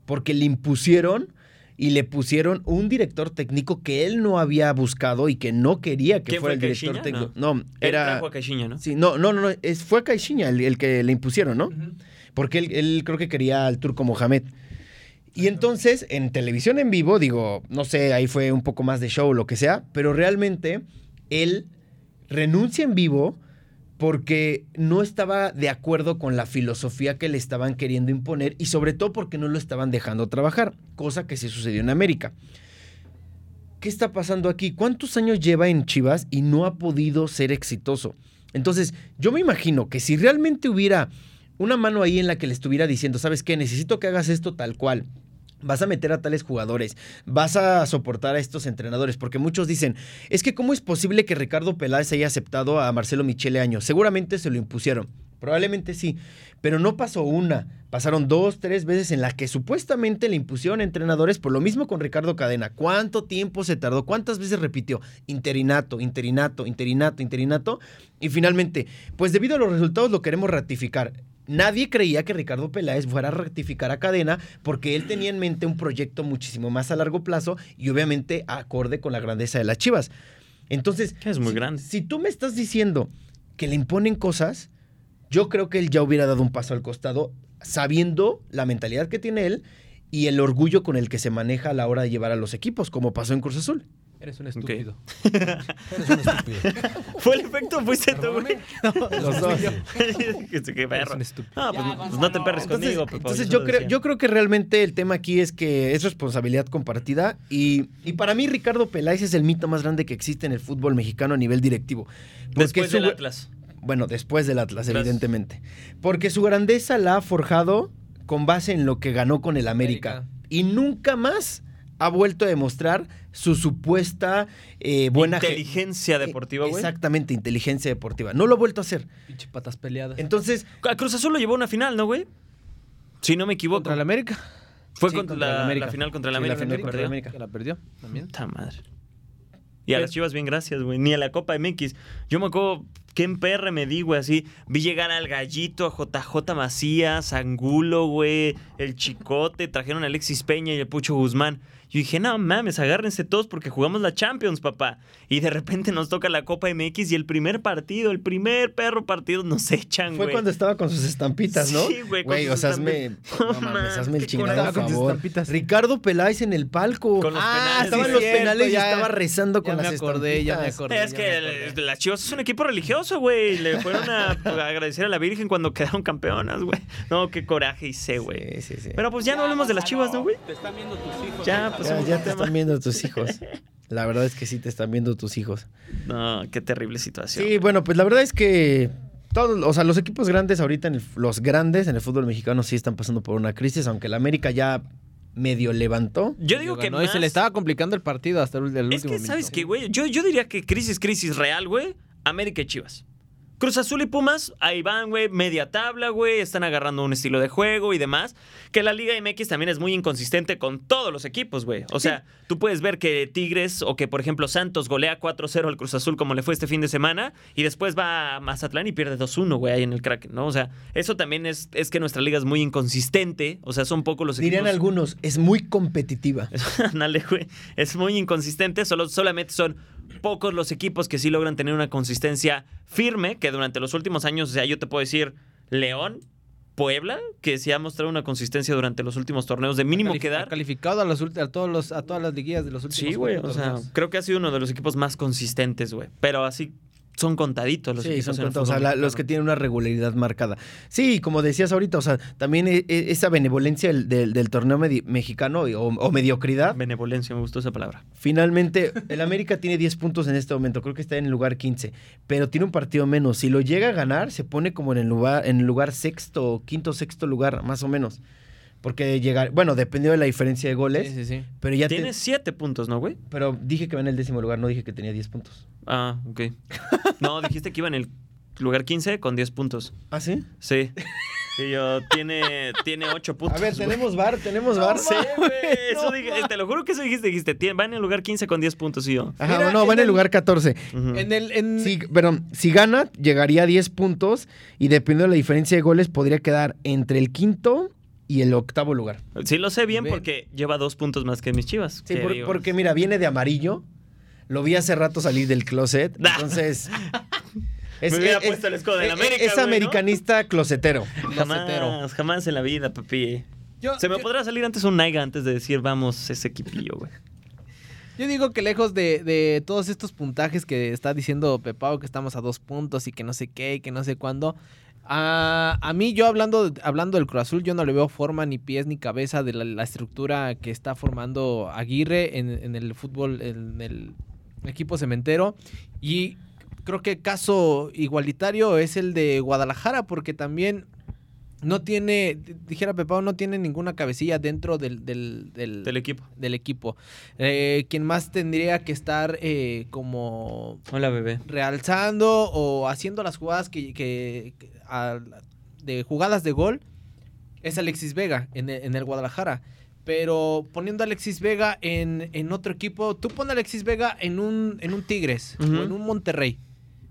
Porque le impusieron y le pusieron un director técnico que él no había buscado y que no quería que ¿Quién fuera fue, el director técnico. No, era... trajo a ¿no? Sí, no, no, no, no, es, fue Caixinha el, el que le impusieron, ¿no? Porque él, él creo que quería al turco Mohamed. Y entonces, en televisión en vivo, digo, no sé, ahí fue un poco más de show, lo que sea, pero realmente él renuncia en vivo porque no estaba de acuerdo con la filosofía que le estaban queriendo imponer y sobre todo porque no lo estaban dejando trabajar, cosa que sí sucedió en América. ¿Qué está pasando aquí? ¿Cuántos años lleva en Chivas y no ha podido ser exitoso? Entonces, yo me imagino que si realmente hubiera una mano ahí en la que le estuviera diciendo, ¿sabes qué? Necesito que hagas esto tal cual. Vas a meter a tales jugadores, vas a soportar a estos entrenadores, porque muchos dicen, es que ¿cómo es posible que Ricardo Peláez haya aceptado a Marcelo Michele Año? Seguramente se lo impusieron, probablemente sí, pero no pasó una, pasaron dos, tres veces en las que supuestamente le impusieron entrenadores, por lo mismo con Ricardo Cadena. ¿Cuánto tiempo se tardó? ¿Cuántas veces repitió? Interinato, interinato, interinato, interinato. Y finalmente, pues debido a los resultados lo queremos ratificar. Nadie creía que Ricardo Peláez fuera a ratificar a Cadena porque él tenía en mente un proyecto muchísimo más a largo plazo y obviamente acorde con la grandeza de las Chivas. Entonces, es muy si- grande. Si tú me estás diciendo que le imponen cosas, yo creo que él ya hubiera dado un paso al costado sabiendo la mentalidad que tiene él y el orgullo con el que se maneja a la hora de llevar a los equipos, como pasó en Cruz Azul. Eres un estúpido. Eres un estúpido. ¿Fue el efecto? ¿Fuiste tú, güey? Los dos. Qué Eres perro. un estúpido. Ah, pues, pues no te perres Entonces, conmigo, Pepo, entonces yo, creo, yo creo que realmente el tema aquí es que es responsabilidad compartida y, y para mí Ricardo Peláez es el mito más grande que existe en el fútbol mexicano a nivel directivo. Porque Después su- del Atlas. Bueno, después del Atlas, Gracias. evidentemente. Porque su grandeza la ha forjado con base en lo que ganó con el América. América. Y nunca más ha vuelto a demostrar su supuesta eh, buena ge- Inteligencia deportiva, güey. Exactamente, inteligencia deportiva. No lo ha vuelto a hacer. Pinche patas peleadas. Entonces, A Cruz Azul lo llevó a una final, ¿no, güey? Si no me equivoco. Contra el América. Fue Sí, contra, la, América. la final contra el Sí, la América. final contra perdió. América. Que la perdió también. Puta madre. Y a las chivas, bien, gracias, güey. Ni a la Copa MX. Yo me acuerdo que en PR me di, güey, así. Vi llegar al Gallito, a JJ Macías, Angulo, güey, el Chicote, trajeron a Alexis Peña y el Pucho Guzmán. Yo dije, no mames, agárrense todos porque jugamos la Champions, papá. Y de repente nos toca la Copa MX y el primer partido, el primer perro partido nos echan, fue güey. cuando estaba con sus estampitas, ¿no? Sí, güey, Güey, o sea, hazme, estampitas. no mames, hazme el chingado, por Con sus favor. estampitas. Ricardo Peláez en el palco. Con los ah, penales, estaban sí, los cierto, penales y ya- estaba rezando con ya las me acordé, ya me estampitas. acordé. Es ya que me acordé. el- las Chivas es un equipo religioso, güey. Le fueron a agradecer a la Virgen cuando quedaron campeonas, güey. No, qué coraje hice, güey. Sí, sí, sí. Pero pues ya no hablemos de las Chivas, ¿no, güey? Te están viendo tus hijos. Ya, pues ya, te están viendo tus hijos. La verdad es que sí te están viendo tus hijos. No, qué terrible situación. Sí, bueno, pues la verdad es que Todos, o sea, los equipos grandes ahorita, en el- los grandes en el fútbol mexicano sí están pasando por una crisis, aunque el América ya medio levantó. Yo digo que ganó y se le estaba complicando el partido hasta el, el Es último que, ¿sabes minuto. qué, güey? Yo, yo diría que crisis, crisis real, güey. América y Chivas. Cruz Azul y Pumas, ahí van, güey, media tabla, güey, están agarrando un estilo de juego y demás. Que la Liga MX también es muy inconsistente con todos los equipos, güey. O sea, tú puedes ver que Tigres o que, por ejemplo, Santos golea 4-0 al Cruz Azul como le fue este fin de semana y después va a Mazatlán y pierde 2-1, güey, ahí en el Kraken, ¿no? O sea, eso también es, es que nuestra liga es muy inconsistente. O sea, son pocos los Dirían equipos. algunos, es muy competitiva. Ándale, güey. Es muy inconsistente. Solo, solamente son pocos los equipos que sí logran tener una consistencia firme, que durante los últimos años, o sea, yo te puedo decir, León, Puebla, que sí ha mostrado una consistencia durante los últimos torneos de mínimo Calif- quedar. ha calificado a, los, a, todos los, a todas las liguillas de los últimos Sí, güey. O sea, creo que ha sido uno de los equipos más consistentes, güey. Pero así son contaditos los Sí, equipos. son en el contados, o sea, la- los que tienen una regularidad marcada. Sí, como decías ahorita, o sea, también e- e- esa benevolencia del, del- del torneo medi- mexicano o, o mediocridad. Benevolencia, me gustó esa palabra. Finalmente, el América tiene 10 puntos en este momento, creo que está en el lugar 15, pero tiene un partido menos. Si lo llega a ganar, se pone como en el lugar, en el lugar sexto, quinto, sexto lugar, más o menos. Porque llegar, bueno, dependiendo de la diferencia de goles, Sí, sí, sí. pero ya Tiene siete puntos, ¿no, güey? pero dije que va en el décimo lugar, no dije que tenía 10 puntos. Ah, ok. No, dijiste que iba en el lugar 15 con 10 puntos. ¿Ah, sí? Sí. Y yo, tiene, tiene 8 puntos. A ver, tenemos bar, tenemos bar. Sí, güey. Eso no dije, te lo juro que eso dijiste. Dijiste, tiene- va en el lugar 15 con 10 puntos y yo. Ajá, Mira, no, va en en el lugar 14. Ujú. En el, en, Sí, pero si gana, llegaría a 10 puntos y dependiendo de la diferencia de goles, podría quedar entre el quinto y el octavo lugar. Sí, lo sé bien porque lleva dos puntos más que mis chivas. Sí, por- porque mira, viene de amarillo. Lo vi hace rato salir del closet. Entonces. Me hubiera puesto el escudo del es- América, Es güey, ¿no? americanista closetero. Jamás, Closetero. jamás en la vida, papi. yo, Se me yo- podrá salir antes un Naiga antes de decir vamos ese equipillo, güey. Yo digo que lejos de, de todos estos puntajes que está diciendo Pepao, que estamos a dos puntos y que no sé qué y que no sé cuándo. A, a mí, yo hablando, hablando del Cruz Azul, yo no le veo forma ni pies ni cabeza de la, la estructura que está formando Aguirre en, en el fútbol, en el equipo cementero. Y creo que caso igualitario es el de Guadalajara, porque también no tiene, dijera Pepao, no tiene ninguna cabecilla dentro del, del, del, Del equipo. del equipo. Eh, quien más tendría que estar eh, como Hola, bebé. realzando o haciendo las jugadas que, que- que- a- de jugadas de gol es Alexis Vega en el, en el Guadalajara. Pero poniendo a Alexis Vega en, en otro equipo, tú pones a Alexis Vega en un, en un Tigres o en un Monterrey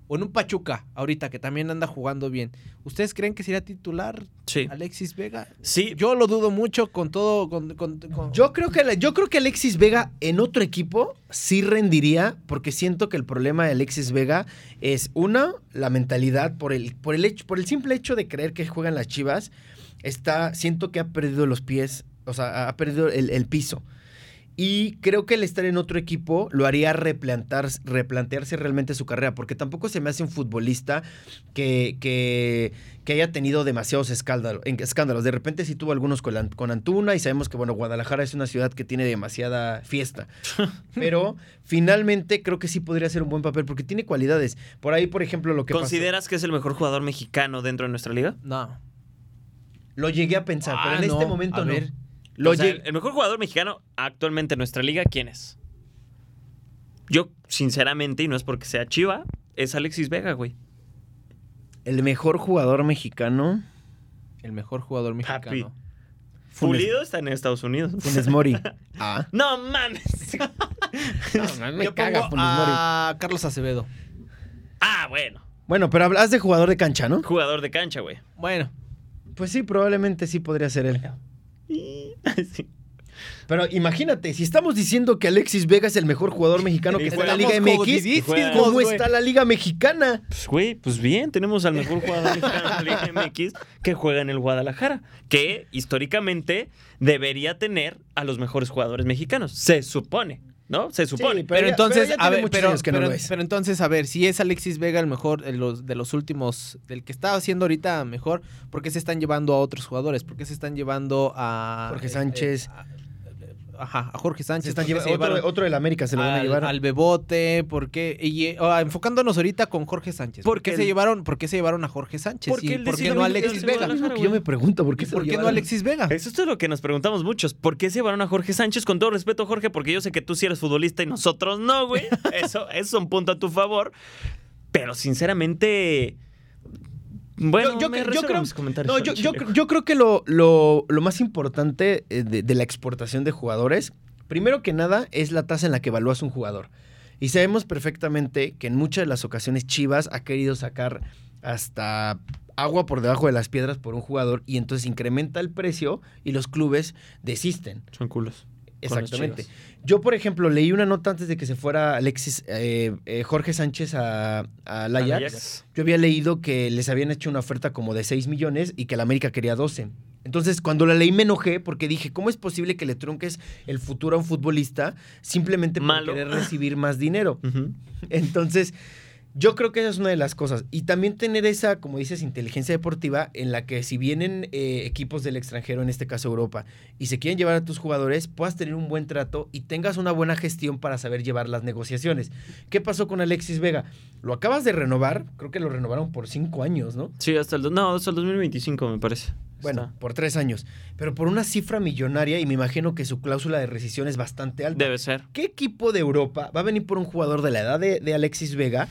o en un Pachuca ahorita que también anda jugando bien. ¿Ustedes creen que sería titular Sí. Alexis Vega? Sí, Yo lo dudo mucho con todo. Con, con- con- Yo creo, que, yo creo que Alexis Vega en otro equipo sí rendiría, porque siento que el problema de Alexis Vega es, una, la mentalidad, por el, por el, hecho, por el simple hecho de creer que juegan las chivas, está, siento que ha perdido los pies, o sea, ha perdido el, el piso. Y creo que el estar en otro equipo lo haría replantar, replantearse realmente su carrera, porque tampoco se me hace un futbolista que, que, que haya tenido demasiados escándalos, escándalos. De repente sí tuvo algunos con, la- con Antuna y sabemos que, bueno, Guadalajara es una ciudad que tiene demasiada fiesta. Pero finalmente creo que sí podría ser un buen papel porque tiene cualidades. Por ahí, por ejemplo, lo que pasó- ¿consideras que es el mejor jugador mexicano dentro de nuestra liga? No. Lo llegué a pensar, pero Ah, en este momento A no. Ver. Lo O sea, llegué- el mejor jugador mexicano actualmente en nuestra liga, ¿quién es? Yo, sinceramente, y no es porque sea chiva, es Alexis Vega, güey. El mejor jugador mexicano, El mejor jugador Papi. mexicano. Funes, Pulido está en Estados Unidos. Funes Mori. Ah. No mames. me Yo caga pongo Funes Mori. a Carlos Acevedo. Ah, bueno. Bueno, pero hablas de jugador de cancha, ¿no? Jugador de cancha, güey. Bueno, Pues sí, probablemente sí podría ser él. Sí. Pero imagínate, si estamos diciendo que Alexis Vega es el mejor jugador mexicano que está en la Liga MX, jodidísimos, ¿cómo está la Liga Mexicana? Pues, güey, pues bien, tenemos al mejor jugador mexicano de la Liga MX que juega en el Guadalajara, que históricamente debería tener a los mejores jugadores mexicanos. Se supone, ¿no? Se supone. Sí, pero, entonces, ya a ver, pero, no pero- lo es. pero entonces, a ver, si es Alexis Vega el mejor de los, de los últimos, del que está haciendo ahorita mejor, ¿por qué se están llevando a otros jugadores? ¿Por qué se están llevando a Jorge este, Sánchez. a- Ajá, a Jorge Sánchez. Se están ¿por qué lleva- se otro, otro del América se lo van a al, llevar. al Bebote, ¿por qué? Y, eh, ah, enfocándonos ahorita con Jorge Sánchez. ¿Por Porque qué, se llevaron, ¿Por qué se llevaron a Jorge Sánchez? Porque ¿Y él ¿Por qué no a Alexis Vega? Guadalajara, Es lo que yo me pregunto, ¿por qué ¿Y se por qué no? Alexis Vega? Eso es lo que nos preguntamos muchos. ¿Por qué se llevaron a Jorge Sánchez? Con todo respeto, Jorge, porque yo sé que tú sí eres futbolista y nosotros no, güey. Eso, eso es un punto a tu favor. Pero sinceramente. Bueno, Yo- yo me cre- yo reservo creo- mis comentarios No, yo, yo creo que lo, lo- lo más importante eh, de, de la exportación de jugadores, primero que nada, es la tasa en la que evalúas un jugador. Y sabemos perfectamente que en muchas de las ocasiones Chivas ha querido sacar hasta agua por debajo de las piedras por un jugador y entonces incrementa el precio y los clubes desisten. Son culos. Exactamente. Yo, por ejemplo, leí una nota antes de que se fuera Alexis, eh, eh, Jorge Sánchez a, a la Ajax. Ajax. Yo había leído que les habían hecho una oferta como de 6 millones y que la América quería 12. Entonces, cuando la leí me enojé porque dije, ¿cómo es posible que le trunques el futuro a un futbolista simplemente por Malo. querer recibir más dinero? Entonces, yo creo que esa es una de las cosas. Y también tener esa, como dices, inteligencia deportiva en la que si vienen eh, equipos del extranjero, en este caso Europa, y se quieren llevar a tus jugadores, puedas tener un buen trato y tengas una buena gestión para saber llevar las negociaciones. ¿Qué pasó con Alexis Vega? Lo acabas de renovar, creo que lo renovaron por cinco años, ¿no? Sí, hasta el, no, hasta el 2025, me parece. Bueno, Está. por tres años. Pero por una cifra millonaria y me imagino que su cláusula de rescisión es bastante alta. Debe ser. ¿Qué equipo de Europa va a venir por un jugador de la edad de, de Alexis Vega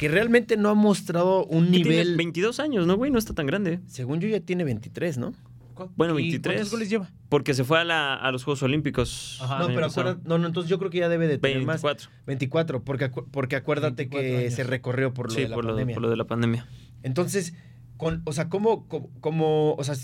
que realmente no ha mostrado un Que tiene nivel... 22 años, ¿no, güey? No está tan grande. Según yo ya tiene 23, ¿no? Bueno, ¿Y 23. ¿Cuántos goles lleva? Porque se fue a, la- a los Juegos Olímpicos. Ajá. no, pero acuérdate, no, no, entonces yo creo que ya debe de tener más. 24. 24, porque, acu- porque acuérdate 24 que años. se recorrió por lo sí, de la por lo, pandemia. por lo de la pandemia. Entonces, con, o sea, ¿cómo, cómo, cómo- o sea,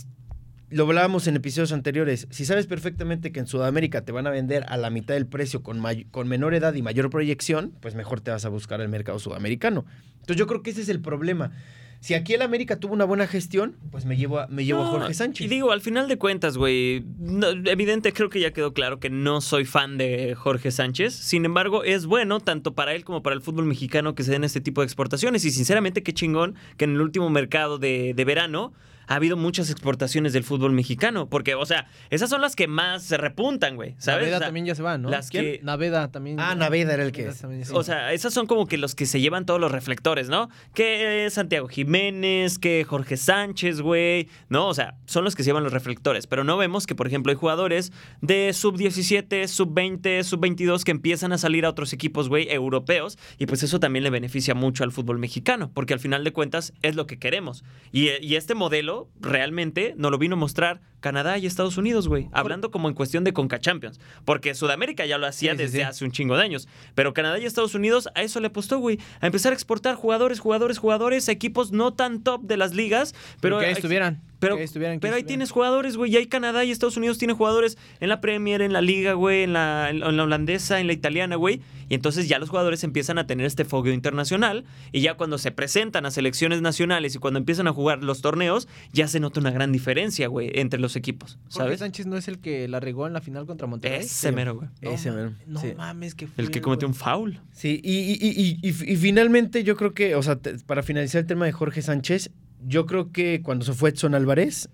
lo hablábamos en episodios anteriores, si sabes perfectamente que en Sudamérica te van a vender a la mitad del precio con, con menor edad y mayor proyección, pues mejor te vas a buscar el mercado sudamericano. Entonces yo creo que ese es el problema. Si aquí el América tuvo una buena gestión, pues me llevo a, me llevo a Jorge Sánchez. Y digo, al final de cuentas, güey, no- evidente creo que ya quedó claro que no soy fan de Jorge Sánchez. Sin embargo, es bueno tanto para él como para el fútbol mexicano que se den este tipo de exportaciones. Y sinceramente, qué chingón que en el último mercado de, de verano ha habido muchas exportaciones del fútbol mexicano. Porque, o sea, esas son las que más se repuntan, güey. ¿Sabes? Naveda O sea, también ya se va, ¿no? las ¿Quién? que- Naveda también. Ah, Naveda era el que... Sí. O sea, esas son como que los que se llevan todos los reflectores, ¿no? Que Santiago Jiménez, que Jorge Sánchez, güey, ¿no? O sea, son los que se llevan los reflectores. Pero no vemos que, por ejemplo, hay jugadores de sub-17, sub-20, sub-22 que empiezan a salir a otros equipos, güey, europeos. Y pues eso también le beneficia mucho al fútbol mexicano, porque al final de cuentas es lo que queremos. Y, y este modelo realmente nos lo vino a mostrar Canadá y Estados Unidos, güey. Hablando como en cuestión de Conca Champions. Porque Sudamérica ya lo hacía Sí, desde sí. hace un chingo de años. Pero Canadá y Estados Unidos a eso le apostó, güey. A empezar a exportar jugadores, jugadores, jugadores, a equipos no tan top de las ligas. Pero, que ahí estuvieran. Pero, que ahí estuvieran, que pero ahí estuvieran. tienes jugadores, güey. Y ahí Canadá y Estados Unidos tienen jugadores en la Premier, en la Liga, güey, en la, en la holandesa, en la italiana, güey. Y entonces ya los jugadores empiezan a tener este fogueo internacional. Y ya cuando se presentan a selecciones nacionales y cuando empiezan a jugar los torneos, ya se nota una gran diferencia, güey, entre los equipos. Jorge ¿Sabes? Sánchez no es el que la regó en la final contra Monterrey. Ese mero, güey. No, Ese mero, No sí. mames, que fue. El que cometió un foul. Sí, y, y- y- y- y- y finalmente yo creo que, o sea, te- para finalizar el tema de Jorge Sánchez, yo creo que cuando se fue Edson Álvarez,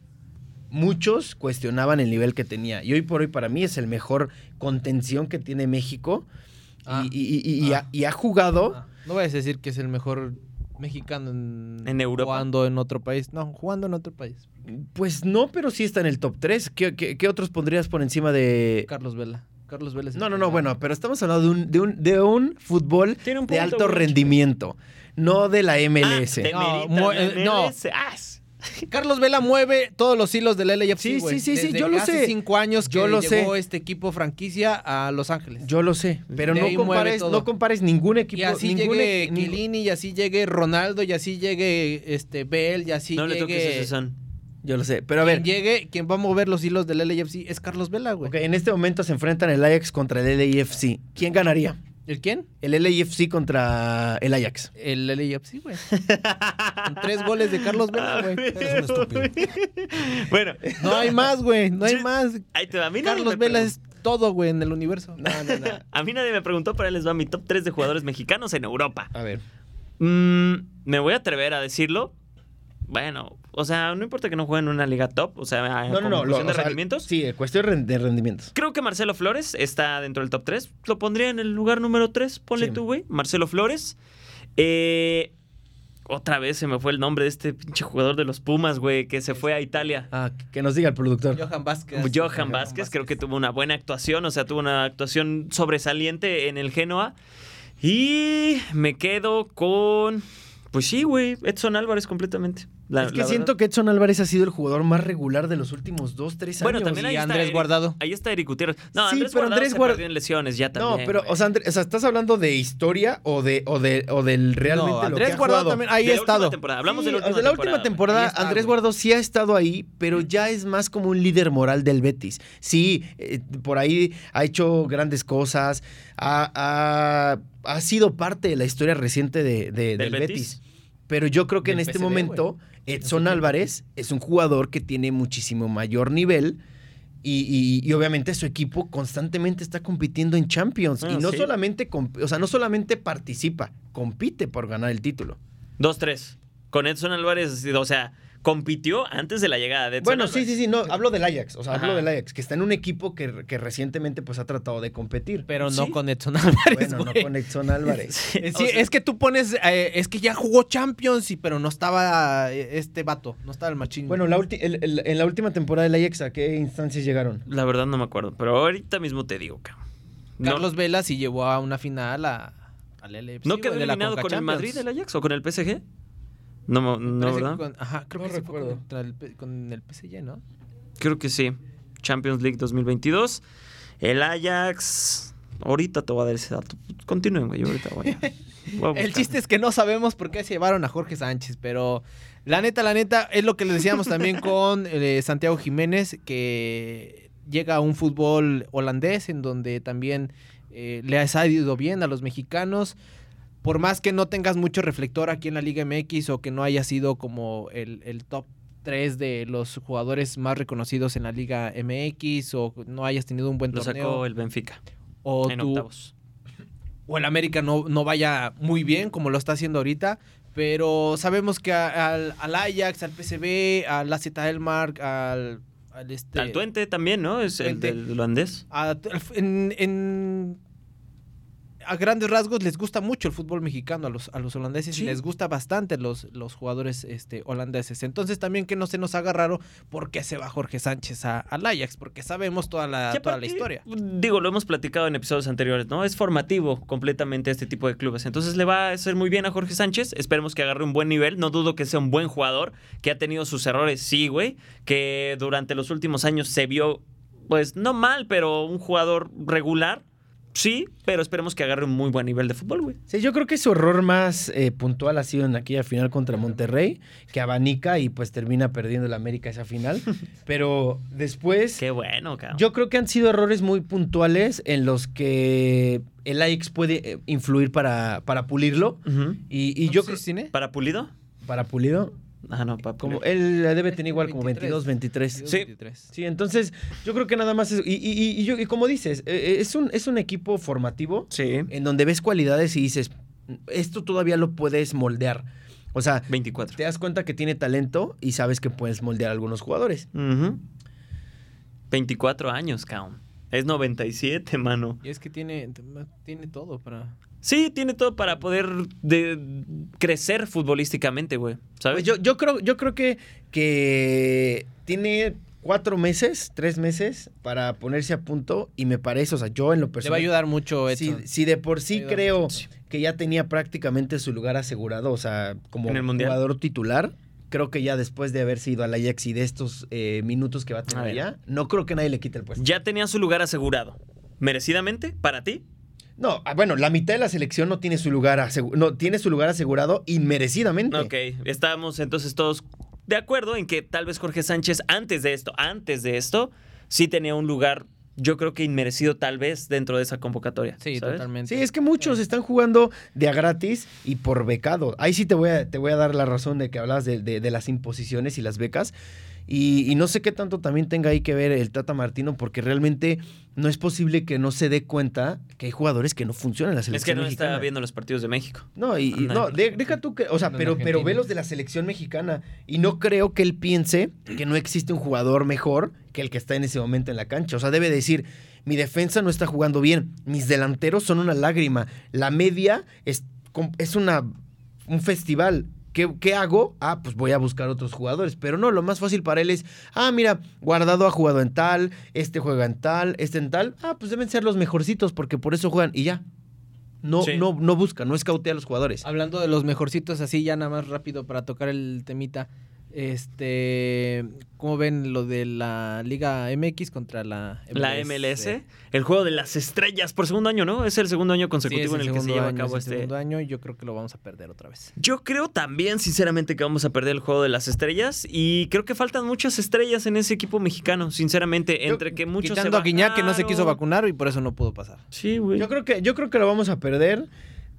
muchos cuestionaban el nivel que tenía. Y hoy por hoy para mí es el mejor contención que tiene México. Y- Ah. y, y- y- y Ah. ha, y ha jugado... Ah, no voy a decir que es el mejor mexicano en, ¿En Europa? Jugando en otro país. No, jugando en otro país. Pues no, pero sí está en el top 3. ¿Qué, qué- qué otros pondrías por encima de...? Carlos Vela. Carlos Vela es el No, no, no, bueno, pero estamos hablando de un, de un, de un fútbol un de alto rendimiento, no de la MLS. Ah, de No, de eh, no. MLS. Ah, Carlos Vela mueve todos los hilos del LAFC, Sí, sí, sí, sí, yo lo hace sé. cinco años que Yo lo llegó sé. este equipo franquicia a Los Ángeles. Yo lo sé, pero no compares, no compares ningún equipo. y así ningún llegue e- Quilini, y así llegue Ronaldo, y así llegue este Bell, y así no le toques llegue... ese son. Yo lo sé, pero a ver, Quien llegue, quien va a mover los hilos del LAFC es Carlos Vela, güey. ok, en este momento se enfrentan el Ajax contra el LAFC. ¿Quién ganaría? ¿El quién? El LAFC contra el Ajax. El LAFC, güey. Con tres goles de Carlos Vela, güey. Eres un estúpido. bueno, No hay más, güey. No hay más. ahí te va. A mí Carlos Vela es todo, güey, en el universo. No, no, no. A mí nadie me preguntó, pero ahí les va mi top 3 de jugadores mexicanos en Europa. A ver. Mm, me voy a atrever a decirlo. Bueno, o sea, no importa que no jueguen en una liga top, o sea, No, no, no. lo- cuestión de sea, rendimientos. Sí, cuestión de rendimientos. Creo que Marcelo Flores está dentro del top 3. Lo pondría en el lugar número 3. Ponle Sí. tú, güey. Marcelo Flores. Eh, otra vez se me fue el nombre de este pinche jugador de los Pumas, güey, que se fue a Italia. Ah, que nos diga el productor. Johan Vázquez. Johan Vázquez, creo que tuvo una buena actuación, o sea, tuvo una actuación sobresaliente en el Genoa. Y me quedo con. Pues sí, güey, Edson Álvarez completamente. La- es que siento verdad. que Edson Álvarez ha sido el jugador más regular de los últimos dos, tres años. Bueno, también ahí está Andrés Eric- Guardado. Ahí está Eric Gutiérrez. No, Sí, Andrés pero Guardado Andrés se Guard- perdió en lesiones ya también. No, pero, o sea, Andrés- o sea, ¿estás hablando de historia o de, o de, o del realmente No, lo Andrés que ha Guardado también ahí De ha estado. temporada. Hablamos Sí, de la última sea, la temporada. última temporada, está, Andrés. Guardado sí ha estado ahí, pero ya es más como un líder moral del Betis. Sí, eh, por ahí ha hecho grandes cosas, ha, ha- ha sido parte de la historia reciente de, de- del, ¿Del Betis? Betis? Pero yo creo que en este momento Edson Álvarez es un jugador que tiene muchísimo mayor nivel. Y, y- y obviamente su equipo constantemente está compitiendo en Champions. Ah, y no sí. solamente, o sea, no solamente participa, compite por ganar el título. 2-3. Con Edson Álvarez, o sea, compitió antes de la llegada de Edson Bueno, sí, Álvarez. sí, sí, no, hablo del Ajax, o sea, hablo del Ajax, que está en un equipo que, que recientemente pues ha tratado de competir. Pero no Sí. con Edson Álvarez, bueno, no con Edson Álvarez. Sí, o Sí, sea, es que tú pones, eh, es que ya jugó Champions, y, pero no estaba eh, este vato, no estaba el machín. Bueno, la ulti- el- el- en la última temporada del Ajax, ¿a qué instancias llegaron? La verdad no me acuerdo, pero ahorita mismo te digo, cabrón. No, Carlos Vela sí llevó a una final a, al LFC, ¿No quedó eliminado con el. Madrid, el Ajax, o con el PSG? No, no ¿verdad? con- ajá, creo No que fue recuerdo. el P- con el PSG, ¿no? Creo que sí. Champions League 2022. El Ajax. Ahorita te voy a dar ese dato. Continúen, güey. Ahorita voy a. voy a El chiste es que no sabemos por qué se llevaron a Jorge Sánchez, pero la neta, la neta, es lo que le decíamos también con eh, Santiago Jiménez, que llega a un fútbol holandés en donde también eh, le ha ido bien a los mexicanos. Por más que no tengas mucho reflector aquí en la Liga MX o que no haya sido como el, el top 3 de los jugadores más reconocidos en la Liga MX o no hayas tenido un buen Lo torneo sacó el Benfica o en tú- octavos. o el América no, no vaya muy bien como lo está haciendo ahorita. Pero sabemos que a- al, al Ajax, al PSV, al AZ Elmark, al, al este... Al Tuente también, ¿no? Es el Twente. del holandés. a, en, en- a grandes rasgos les gusta mucho el fútbol mexicano a los, a los holandeses Sí. y les gusta bastante los, los jugadores este, holandeses. Entonces también que no se nos haga raro por qué se va Jorge Sánchez a- al Ajax, porque sabemos toda la, toda la historia. Digo, lo hemos platicado en episodios anteriores, ¿no? Es formativo completamente este tipo de clubes. Entonces le va a hacer muy bien a Jorge Sánchez. Esperemos que agarre un buen nivel. No dudo que sea un buen jugador, que ha tenido sus errores, sí, güey. Que durante los últimos años se vio, pues, no mal, pero un jugador regular. Sí, pero esperemos que agarre un muy buen nivel de fútbol, güey. Sí, yo creo que su error más eh, puntual ha sido en aquella final contra Monterrey, que abanica y pues termina perdiendo el América esa final. Pero después, Qué bueno, cabrón. yo creo que han sido errores muy puntuales en los que el Ajax puede eh, influir para, para pulirlo. Y, y yo creo. ¿Para Pulido? para pulido, Ah, no, para como él debe tener igual como 23. 22, 23. Sí. 23. Sí, entonces yo creo que nada más es, y, y- y yo- y como dices, eh, eh, es un, es un equipo formativo Sí. en donde ves cualidades y dices, esto todavía lo puedes moldear. O sea, 24. te das cuenta que tiene talento y sabes que puedes moldear a algunos jugadores. Ujú. 24 años, cabrón. Es 97, mano. Y es que tiene, tiene todo para... Sí, tiene todo para poder de- crecer futbolísticamente, güey. ¿Sabes? Pues yo, yo creo, yo creo que, que tiene cuatro meses, tres meses para ponerse a punto y me parece, o sea, yo en lo Le va a personal... ayudar mucho si, Edson. si de por sí creo mucho. que ya tenía prácticamente su lugar asegurado, o sea, como ¿En el Mundial? jugador titular, creo que ya después de haber sido al Ajax y de estos eh, minutos que va a tener allá, no creo que nadie le quite el puesto. Ya tenía su lugar asegurado. ¿Merecidamente? ¿Para ti? No, ah, bueno, la mitad de la selección no tiene su lugar asegu- no tiene su lugar asegurado inmerecidamente. Ok, estamos entonces todos de acuerdo en que tal vez Jorge Sánchez antes de esto, antes de esto, sí tenía un lugar, yo creo que inmerecido tal vez dentro de esa convocatoria. Sí, ¿sabes? totalmente. Sí, es que muchos están jugando de a gratis y por becado. Ahí sí te voy a, te voy a dar la razón de que hablabas de, de- de las imposiciones y las becas. Y, y no sé qué tanto también tenga ahí que ver el Tata Martino, porque realmente no es posible que no se dé cuenta que hay jugadores que no funcionan en la Es que selección no mexicana. está viendo los partidos de México. No, y, no, de- deja tú que, o sea, pero, pero ve los de la selección mexicana. Y no creo que él piense que no existe un jugador mejor que el que está en ese momento en la cancha. O sea, debe decir, mi defensa no está jugando bien, mis delanteros son una lágrima, la media es, es una, un festival. ¿Qué, qué hago? Ah, pues voy a buscar otros jugadores. Pero no, lo más fácil para él es, ah, mira, Guardado ha jugado en tal, este juega en tal, este en tal. Ah, pues deben ser los mejorcitos porque por eso juegan y ya. No, Sí. no, no busca, no escautea a los jugadores. Hablando de los mejorcitos, así ya nada más rápido para tocar el temita. Este, ¿cómo ven lo de la Liga MX contra la MLS? La MLS, el juego de las estrellas por segundo año, ¿no? Es el segundo año Sí, consecutivo en el que se lleva a cabo es el este. segundo año y yo creo que lo vamos a perder otra vez. Yo creo también, sinceramente, que vamos a perder el juego de las estrellas. Y creo que faltan muchas estrellas en ese equipo mexicano, sinceramente. Yo- Entre que muchos. Quitando se a Guiñac que no se quiso vacunar y por eso no pudo pasar. Sí, güey. Yo creo que, yo creo que lo vamos a perder.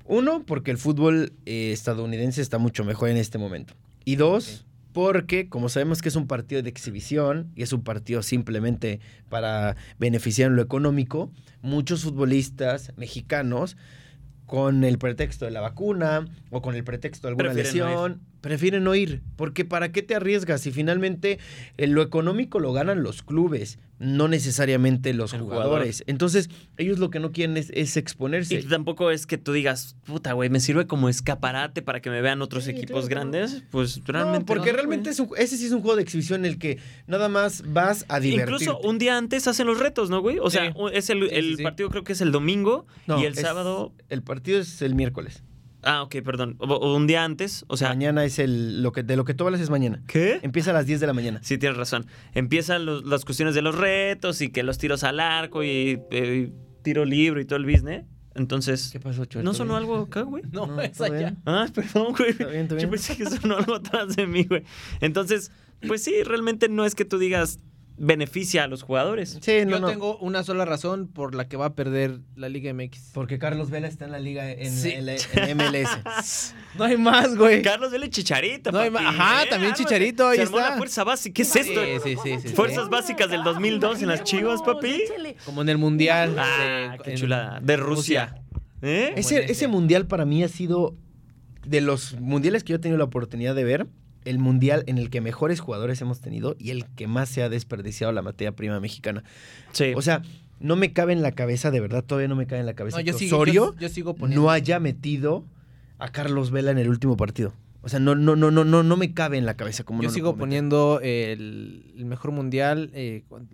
Uno, porque el fútbol eh, estadounidense está mucho mejor en este momento. Y dos, porque como sabemos que es un partido de exhibición y es un partido simplemente para beneficiar en lo económico, muchos futbolistas mexicanos con el pretexto de la vacuna o con el pretexto de alguna Prefieren lesión, prefieren no ir. Porque ¿para qué te arriesgas si finalmente eh, lo económico lo ganan los clubes, no necesariamente los jugadores? Entonces, ellos lo que no quieren es, es exponerse. Y tampoco es que tú digas, puta, güey, me sirve como escaparate para que me vean otros Sí, equipos claro. grandes. Pues realmente. no, porque no, realmente es un- ese sí es un juego de exhibición en el que nada más vas a divertirte. Incluso un día antes hacen los retos, ¿no, güey? O sea, Sí. es el, el sí, partido creo que es el domingo No, y el sábado. El partido es el miércoles. Ah, ok, perdón. O, o un día antes. O sea. mañana es el. Lo que, de lo que tú hablas es mañana. ¿Qué? Empieza a las 10 de la mañana. Sí, tienes razón. Empiezan los- las cuestiones de los retos y que los tiros al arco y, eh, tiro libre y todo el business. Entonces, pasó, Choel? ¿no ¿Todo sonó bien? algo acá, güey? No, No, es ¿todo allá. bien? Ah, perdón, güey. Está bien, está Yo pensé que sonó algo atrás de mí, güey. Entonces, pues sí, realmente no es que tú digas beneficia a los jugadores. Sí, no, Yo no. tengo una sola razón por la que va a perder la Liga MX. Porque Carlos Vela está en la liga en, Sí. en la- en MLS. No hay más, güey. Carlos Vele Chicharito. No hay ma- ajá, también Ármate. Chicharito, ahí Se armó está. la fuerza básica. ¿Qué es esto? Sí, sí, sí, sí, sí. Fuerzas básicas del 2002 en las Chivas, papi. Como en el Mundial. Ah, de- qué en chulada. De Rusia. ¿Eh? Ese. ese mundial para mí ha sido de los mundiales que yo he tenido la oportunidad de ver. El mundial en el que mejores jugadores hemos tenido y el que más se ha desperdiciado la materia prima mexicana. Sí. O sea, no me cabe en la cabeza, de verdad, todavía no me cabe en la cabeza No, yo que sigo, Osorio yo, yo sigo poniendo. no haya metido a Carlos Vela en el último partido. O sea, no, no, no, no, no, no me cabe en la cabeza como Yo sigo poniendo el, el mejor mundial eh, cuando,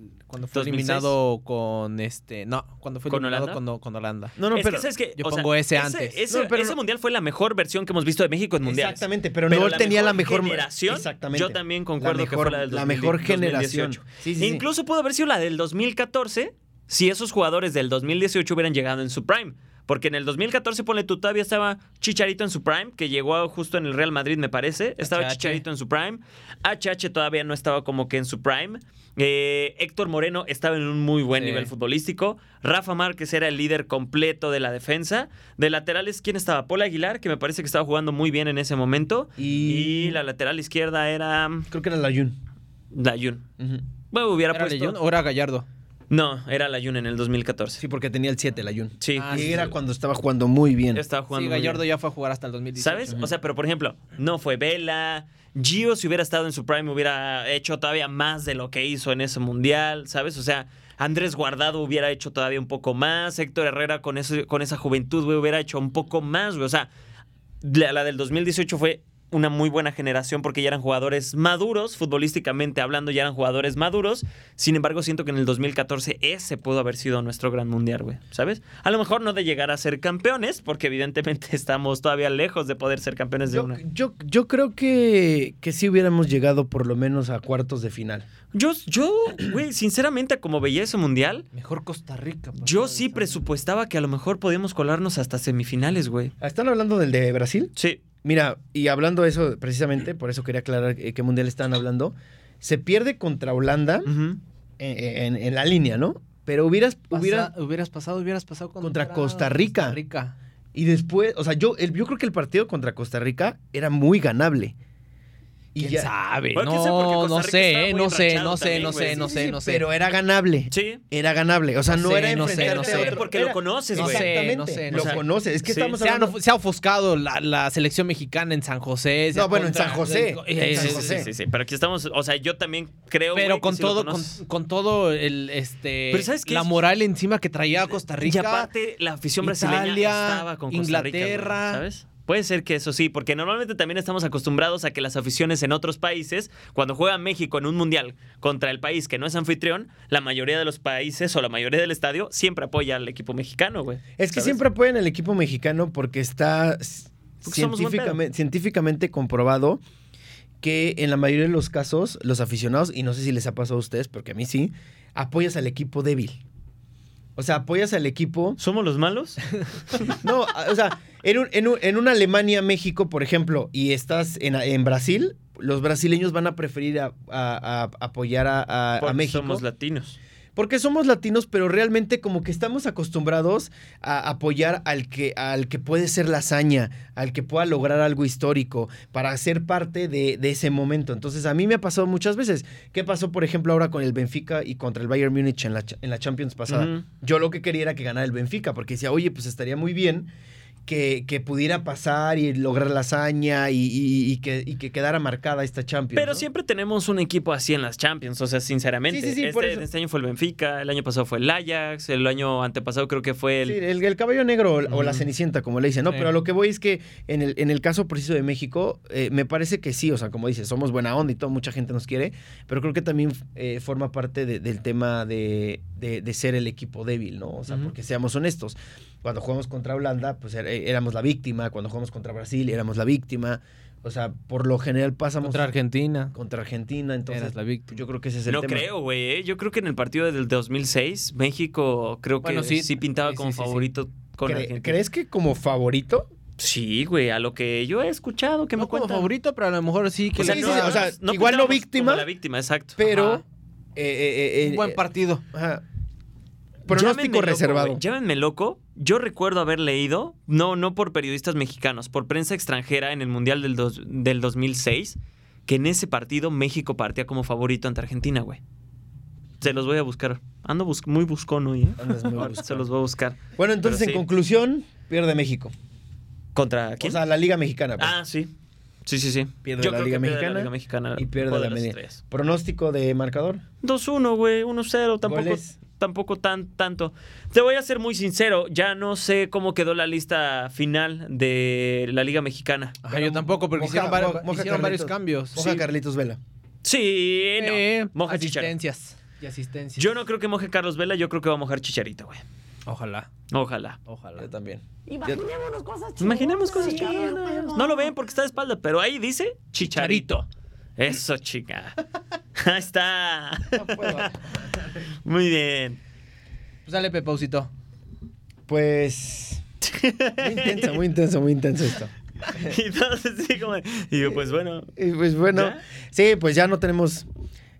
fue 2006. eliminado con este. No, cuando fue ¿Con eliminado Holanda? con, con Holanda. No, no, es pero que, ¿sabes qué? yo O sea, pongo ese antes. Ese, No, pero ese no- mundial fue la mejor versión que hemos visto de México en mundiales. Exactamente, pero, Pero no la tenía la mejor generación. Exactamente. Yo también concuerdo que fue la del la mejor 2018. generación. Sí, sí, sí. Incluso pudo haber sido la del 2014 si esos jugadores del 2018 hubieran llegado en su prime. Porque en el 2014, ponle tú, todavía estaba Chicharito en su prime, que llegó justo en el Real Madrid, me parece. Estaba HH. Chicharito en su prime. HH todavía no estaba como que en su prime. Eh, Héctor Moreno estaba en un muy buen Sí. nivel futbolístico. Rafa Márquez era el líder completo de la defensa. De laterales, ¿quién estaba? Paul Aguilar, que me parece que estaba jugando muy bien en ese momento. Y, Y la lateral izquierda era creo que era la Jun. Layun. Bueno, hubiera ¿Era puesto... Leyón o era Gallardo? No, era Layun en el 2014. Sí, porque tenía el 7, la Jun. Sí. Ah, y sí, era sí. cuando estaba jugando muy bien. Estaba jugando Sí, muy Gallardo bien. ya fue a jugar hasta el 2018. ¿Sabes? O sea, pero por ejemplo, no fue Vela. Gio, si hubiera estado en su prime, hubiera hecho todavía más de lo que hizo en ese mundial, ¿sabes? O sea, Andrés Guardado hubiera hecho todavía un poco más. Héctor Herrera con, ese, con esa juventud, güey, hubiera hecho un poco más, güey. O sea, la, la del 2018 fue una muy buena generación porque ya eran jugadores maduros, futbolísticamente hablando, ya eran jugadores maduros. Sin embargo, siento que en el 2014 ese pudo haber sido nuestro gran mundial, güey, ¿sabes? A lo mejor no de llegar a ser campeones, porque evidentemente estamos todavía lejos de poder ser campeones de Yo, una. yo, yo creo que, que sí hubiéramos llegado por lo menos a cuartos de final. Yo, yo, güey, sinceramente, como veía ese mundial, Mejor Costa Rica. yo sí presupuestaba que a lo mejor podíamos colarnos hasta semifinales, güey. ¿Están hablando del de Brasil? Sí. Mira, y hablando de eso precisamente, por eso quería aclarar eh, qué mundial estaban hablando. Se pierde contra Holanda en, en- en la línea, ¿no? Pero hubieras, Pasa- hubiera, hubieras pasado, hubieras pasado Contra Costa Rica. Costa Rica. y después, o sea, yo, el- yo creo que el partido contra Costa Rica era muy ganable. Y ¿Quién ya- sabe? Bueno, quién sabe, porque No, no sé, no sé, no sé, no sé, no sé, no sé. Pero era ganable. Sí. Era ganable. O sea, No no, sé, era no sé, no a sé. otro- Porque era- lo conoces, güey. Exactamente. No sé, no lo conoces. Es que Sí. estamos Se, hablando... se ha ofuscado la, la selección mexicana en San José. No, bueno, en contra- San José, en San José. Sí, sí, sí, pero aquí estamos, o sea, yo también creo, Pero que con lo todo, con, todo el este Pero ¿sabes qué la moral encima que traía Costa Y Rica. aparte, la afición brasileña Italia, estaba con Costa Rica, Inglaterra. ¿sabes? Puede ser que eso sí, porque normalmente también estamos acostumbrados a que las aficiones en otros países, cuando juega México en un mundial contra el país que no es anfitrión, la mayoría de los países o la mayoría del estadio siempre apoya al equipo mexicano, güey. Es que ¿sabes? siempre apoyan al equipo mexicano porque está Porque científicamente, científicamente comprobado que en la mayoría de los casos los aficionados, y no sé si les ha pasado a ustedes, porque a mí sí, apoyas al equipo débil. O sea, apoyas al equipo... ¿Somos los malos? No, o sea, en, un- en, un- en una Alemania-México, por ejemplo, y estás en, en Brasil, los brasileños van a preferir a- a- a apoyar a, México. somos latinos. Porque somos latinos, pero realmente como que estamos acostumbrados a apoyar al que, al que puede ser la hazaña, al que pueda lograr algo histórico, para ser parte de, de ese momento. Entonces, a mí me ha pasado muchas veces. ¿Qué pasó, por ejemplo, ahora con el Benfica y contra el Bayern Múnich en la, en la Champions pasada? Yo lo que quería era que ganara el Benfica, porque decía, oye, pues estaría muy bien que, que pudiera pasar y lograr la hazaña y, y- y que, y que quedara marcada esta Champions. Pero ¿no? siempre tenemos un equipo así en las Champions, o sea, sinceramente. Sí, sí, sí, este, por eso. este año fue el Benfica, el año pasado fue el Ajax, el año antepasado creo que fue el... Sí, el, el caballo negro o, o la cenicienta, como le dicen, ¿no? Pero a lo que voy es que en el, en el caso preciso de México, eh, me parece que sí, o sea, como dices, somos buena onda y todo, mucha gente nos quiere, pero creo que también eh, forma parte de- del tema de, de- de ser el equipo débil, ¿no? O sea, porque seamos honestos, cuando jugamos contra Holanda, pues era- éramos la víctima, cuando jugamos contra Brasil, éramos la víctima, o sea, por lo general pasamos contra Argentina. contra Argentina, entonces Eras la víctima. yo creo que ese es el no tema. creo, güey. ¿eh? Yo creo que en el partido del 2006, México creo que sí, sí, pintaba sí, como sí, sí, sí. favorito con ¿Cre- Argentina. ¿Crees que como favorito? Sí, güey, a lo que yo he escuchado que me no como cuentan. favorito, pero a lo mejor sí que O sea, no, o sea, no igual no víctima, como la víctima, exacto. Pero... Eh, eh, eh, un buen partido. Ajá. Llámenme Pronóstico loco, reservado. güey, Llámenme loco. Yo recuerdo haber leído, no, no por periodistas mexicanos, por prensa extranjera en el Mundial del, dos- del 2006, que en ese partido México partía como favorito ante Argentina, güey. Se los voy a buscar. Ando bus- muy buscón hoy, ¿eh? Muy. Se los voy a buscar. Bueno, entonces Pero en sí. conclusión, pierde México. ¿Contra quién? O sea, la Liga Mexicana. pues. ah, sí. Sí, sí, sí. Pierde Yo la creo Liga que pierde Mexicana la Liga Mexicana. y pierde la media. estrellas. Pronóstico de marcador. 2-1, güey, 1-0, tampoco, Goles. Tampoco tan tanto. Te voy a ser muy sincero, ya no sé cómo quedó la lista final de la Liga Mexicana. Ajá, Pero yo tampoco, porque moja- hicieron, varios, moja hicieron cambios. Oja Sí. Carlitos Vela. Sí, no. Eh, Moja Chicharito. asistencias. Y asistencias. Yo no creo que moje Carlos Vela, yo creo que va a mojar Chicharito, güey. Ojalá, Ojalá. ojalá. Yo también. Imaginémonos cosas chidas. Imaginemos cosas Sí, huevo. No lo ven porque está de espalda, pero ahí dice Chicharito. Eso, chica. Ahí está. Muy bien. Pues dale, Pepausito. Pues. Muy intenso, muy intenso, muy intenso esto. Y todos así como. Y yo, pues bueno. Y pues bueno, ¿Ya? sí, pues ya no tenemos.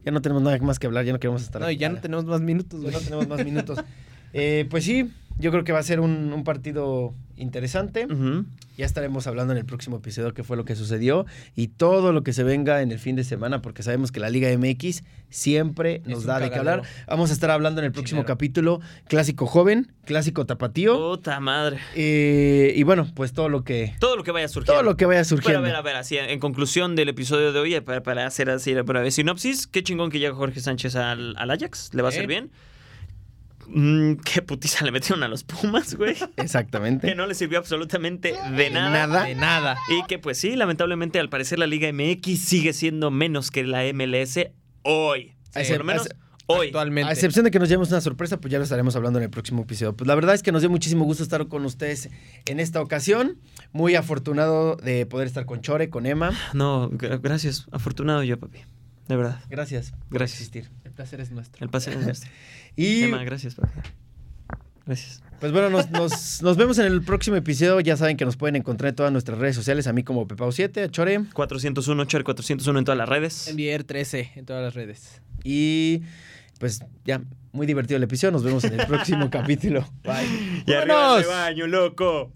Ya no tenemos nada más que hablar, ya no queremos estar. No, y ya no tenemos más minutos, Ya güey. no tenemos más minutos. Eh, pues sí, yo creo que va a ser un, un partido interesante. Ya estaremos hablando en el próximo episodio qué fue lo que sucedió y todo lo que se venga en el fin de semana, porque sabemos que la Liga MX siempre nos da de qué cagadero. hablar. Vamos a estar hablando en el próximo Chinero. capítulo clásico joven, clásico tapatío. Puta madre. eh, y bueno, pues todo lo que Todo lo que vaya surgiendo. todo lo que vaya Pero surgiendo. a ver, a ver, así en conclusión del episodio de hoy, eh, para, para hacer así la breve sinopsis, qué chingón que llega Jorge Sánchez al, al Ajax, le va a Sí. bien. Mm, qué putiza le metieron a los Pumas, güey. Exactamente. que no le sirvió absolutamente de nada. Nada. De nada. Y que pues sí, lamentablemente al parecer la Liga MX sigue siendo menos que la MLS hoy. Por lo menos hoy. Actualmente. A excepción de que nos llevemos una sorpresa, pues ya lo estaremos hablando en el próximo episodio. Pues la verdad es que nos dio muchísimo gusto estar con ustedes en esta ocasión. Muy afortunado de poder estar con Chore, con Emma. No, gra- gracias. Afortunado yo, papi. De verdad. Gracias por Gracias. existir. El placer es nuestro. El pase es nuestro. Y Emma, gracias. Gracias. pues bueno, nos, nos- nos vemos en el próximo episodio. Ya saben que nos pueden encontrar en todas nuestras redes sociales. A mí como Pepao7, a Chore. 401, Cher 401 en todas las redes. Enviar 13 en todas las redes. Y pues ya, muy divertido el episodio. Nos vemos en el próximo capítulo. Bye. Y arriba ese baño, loco.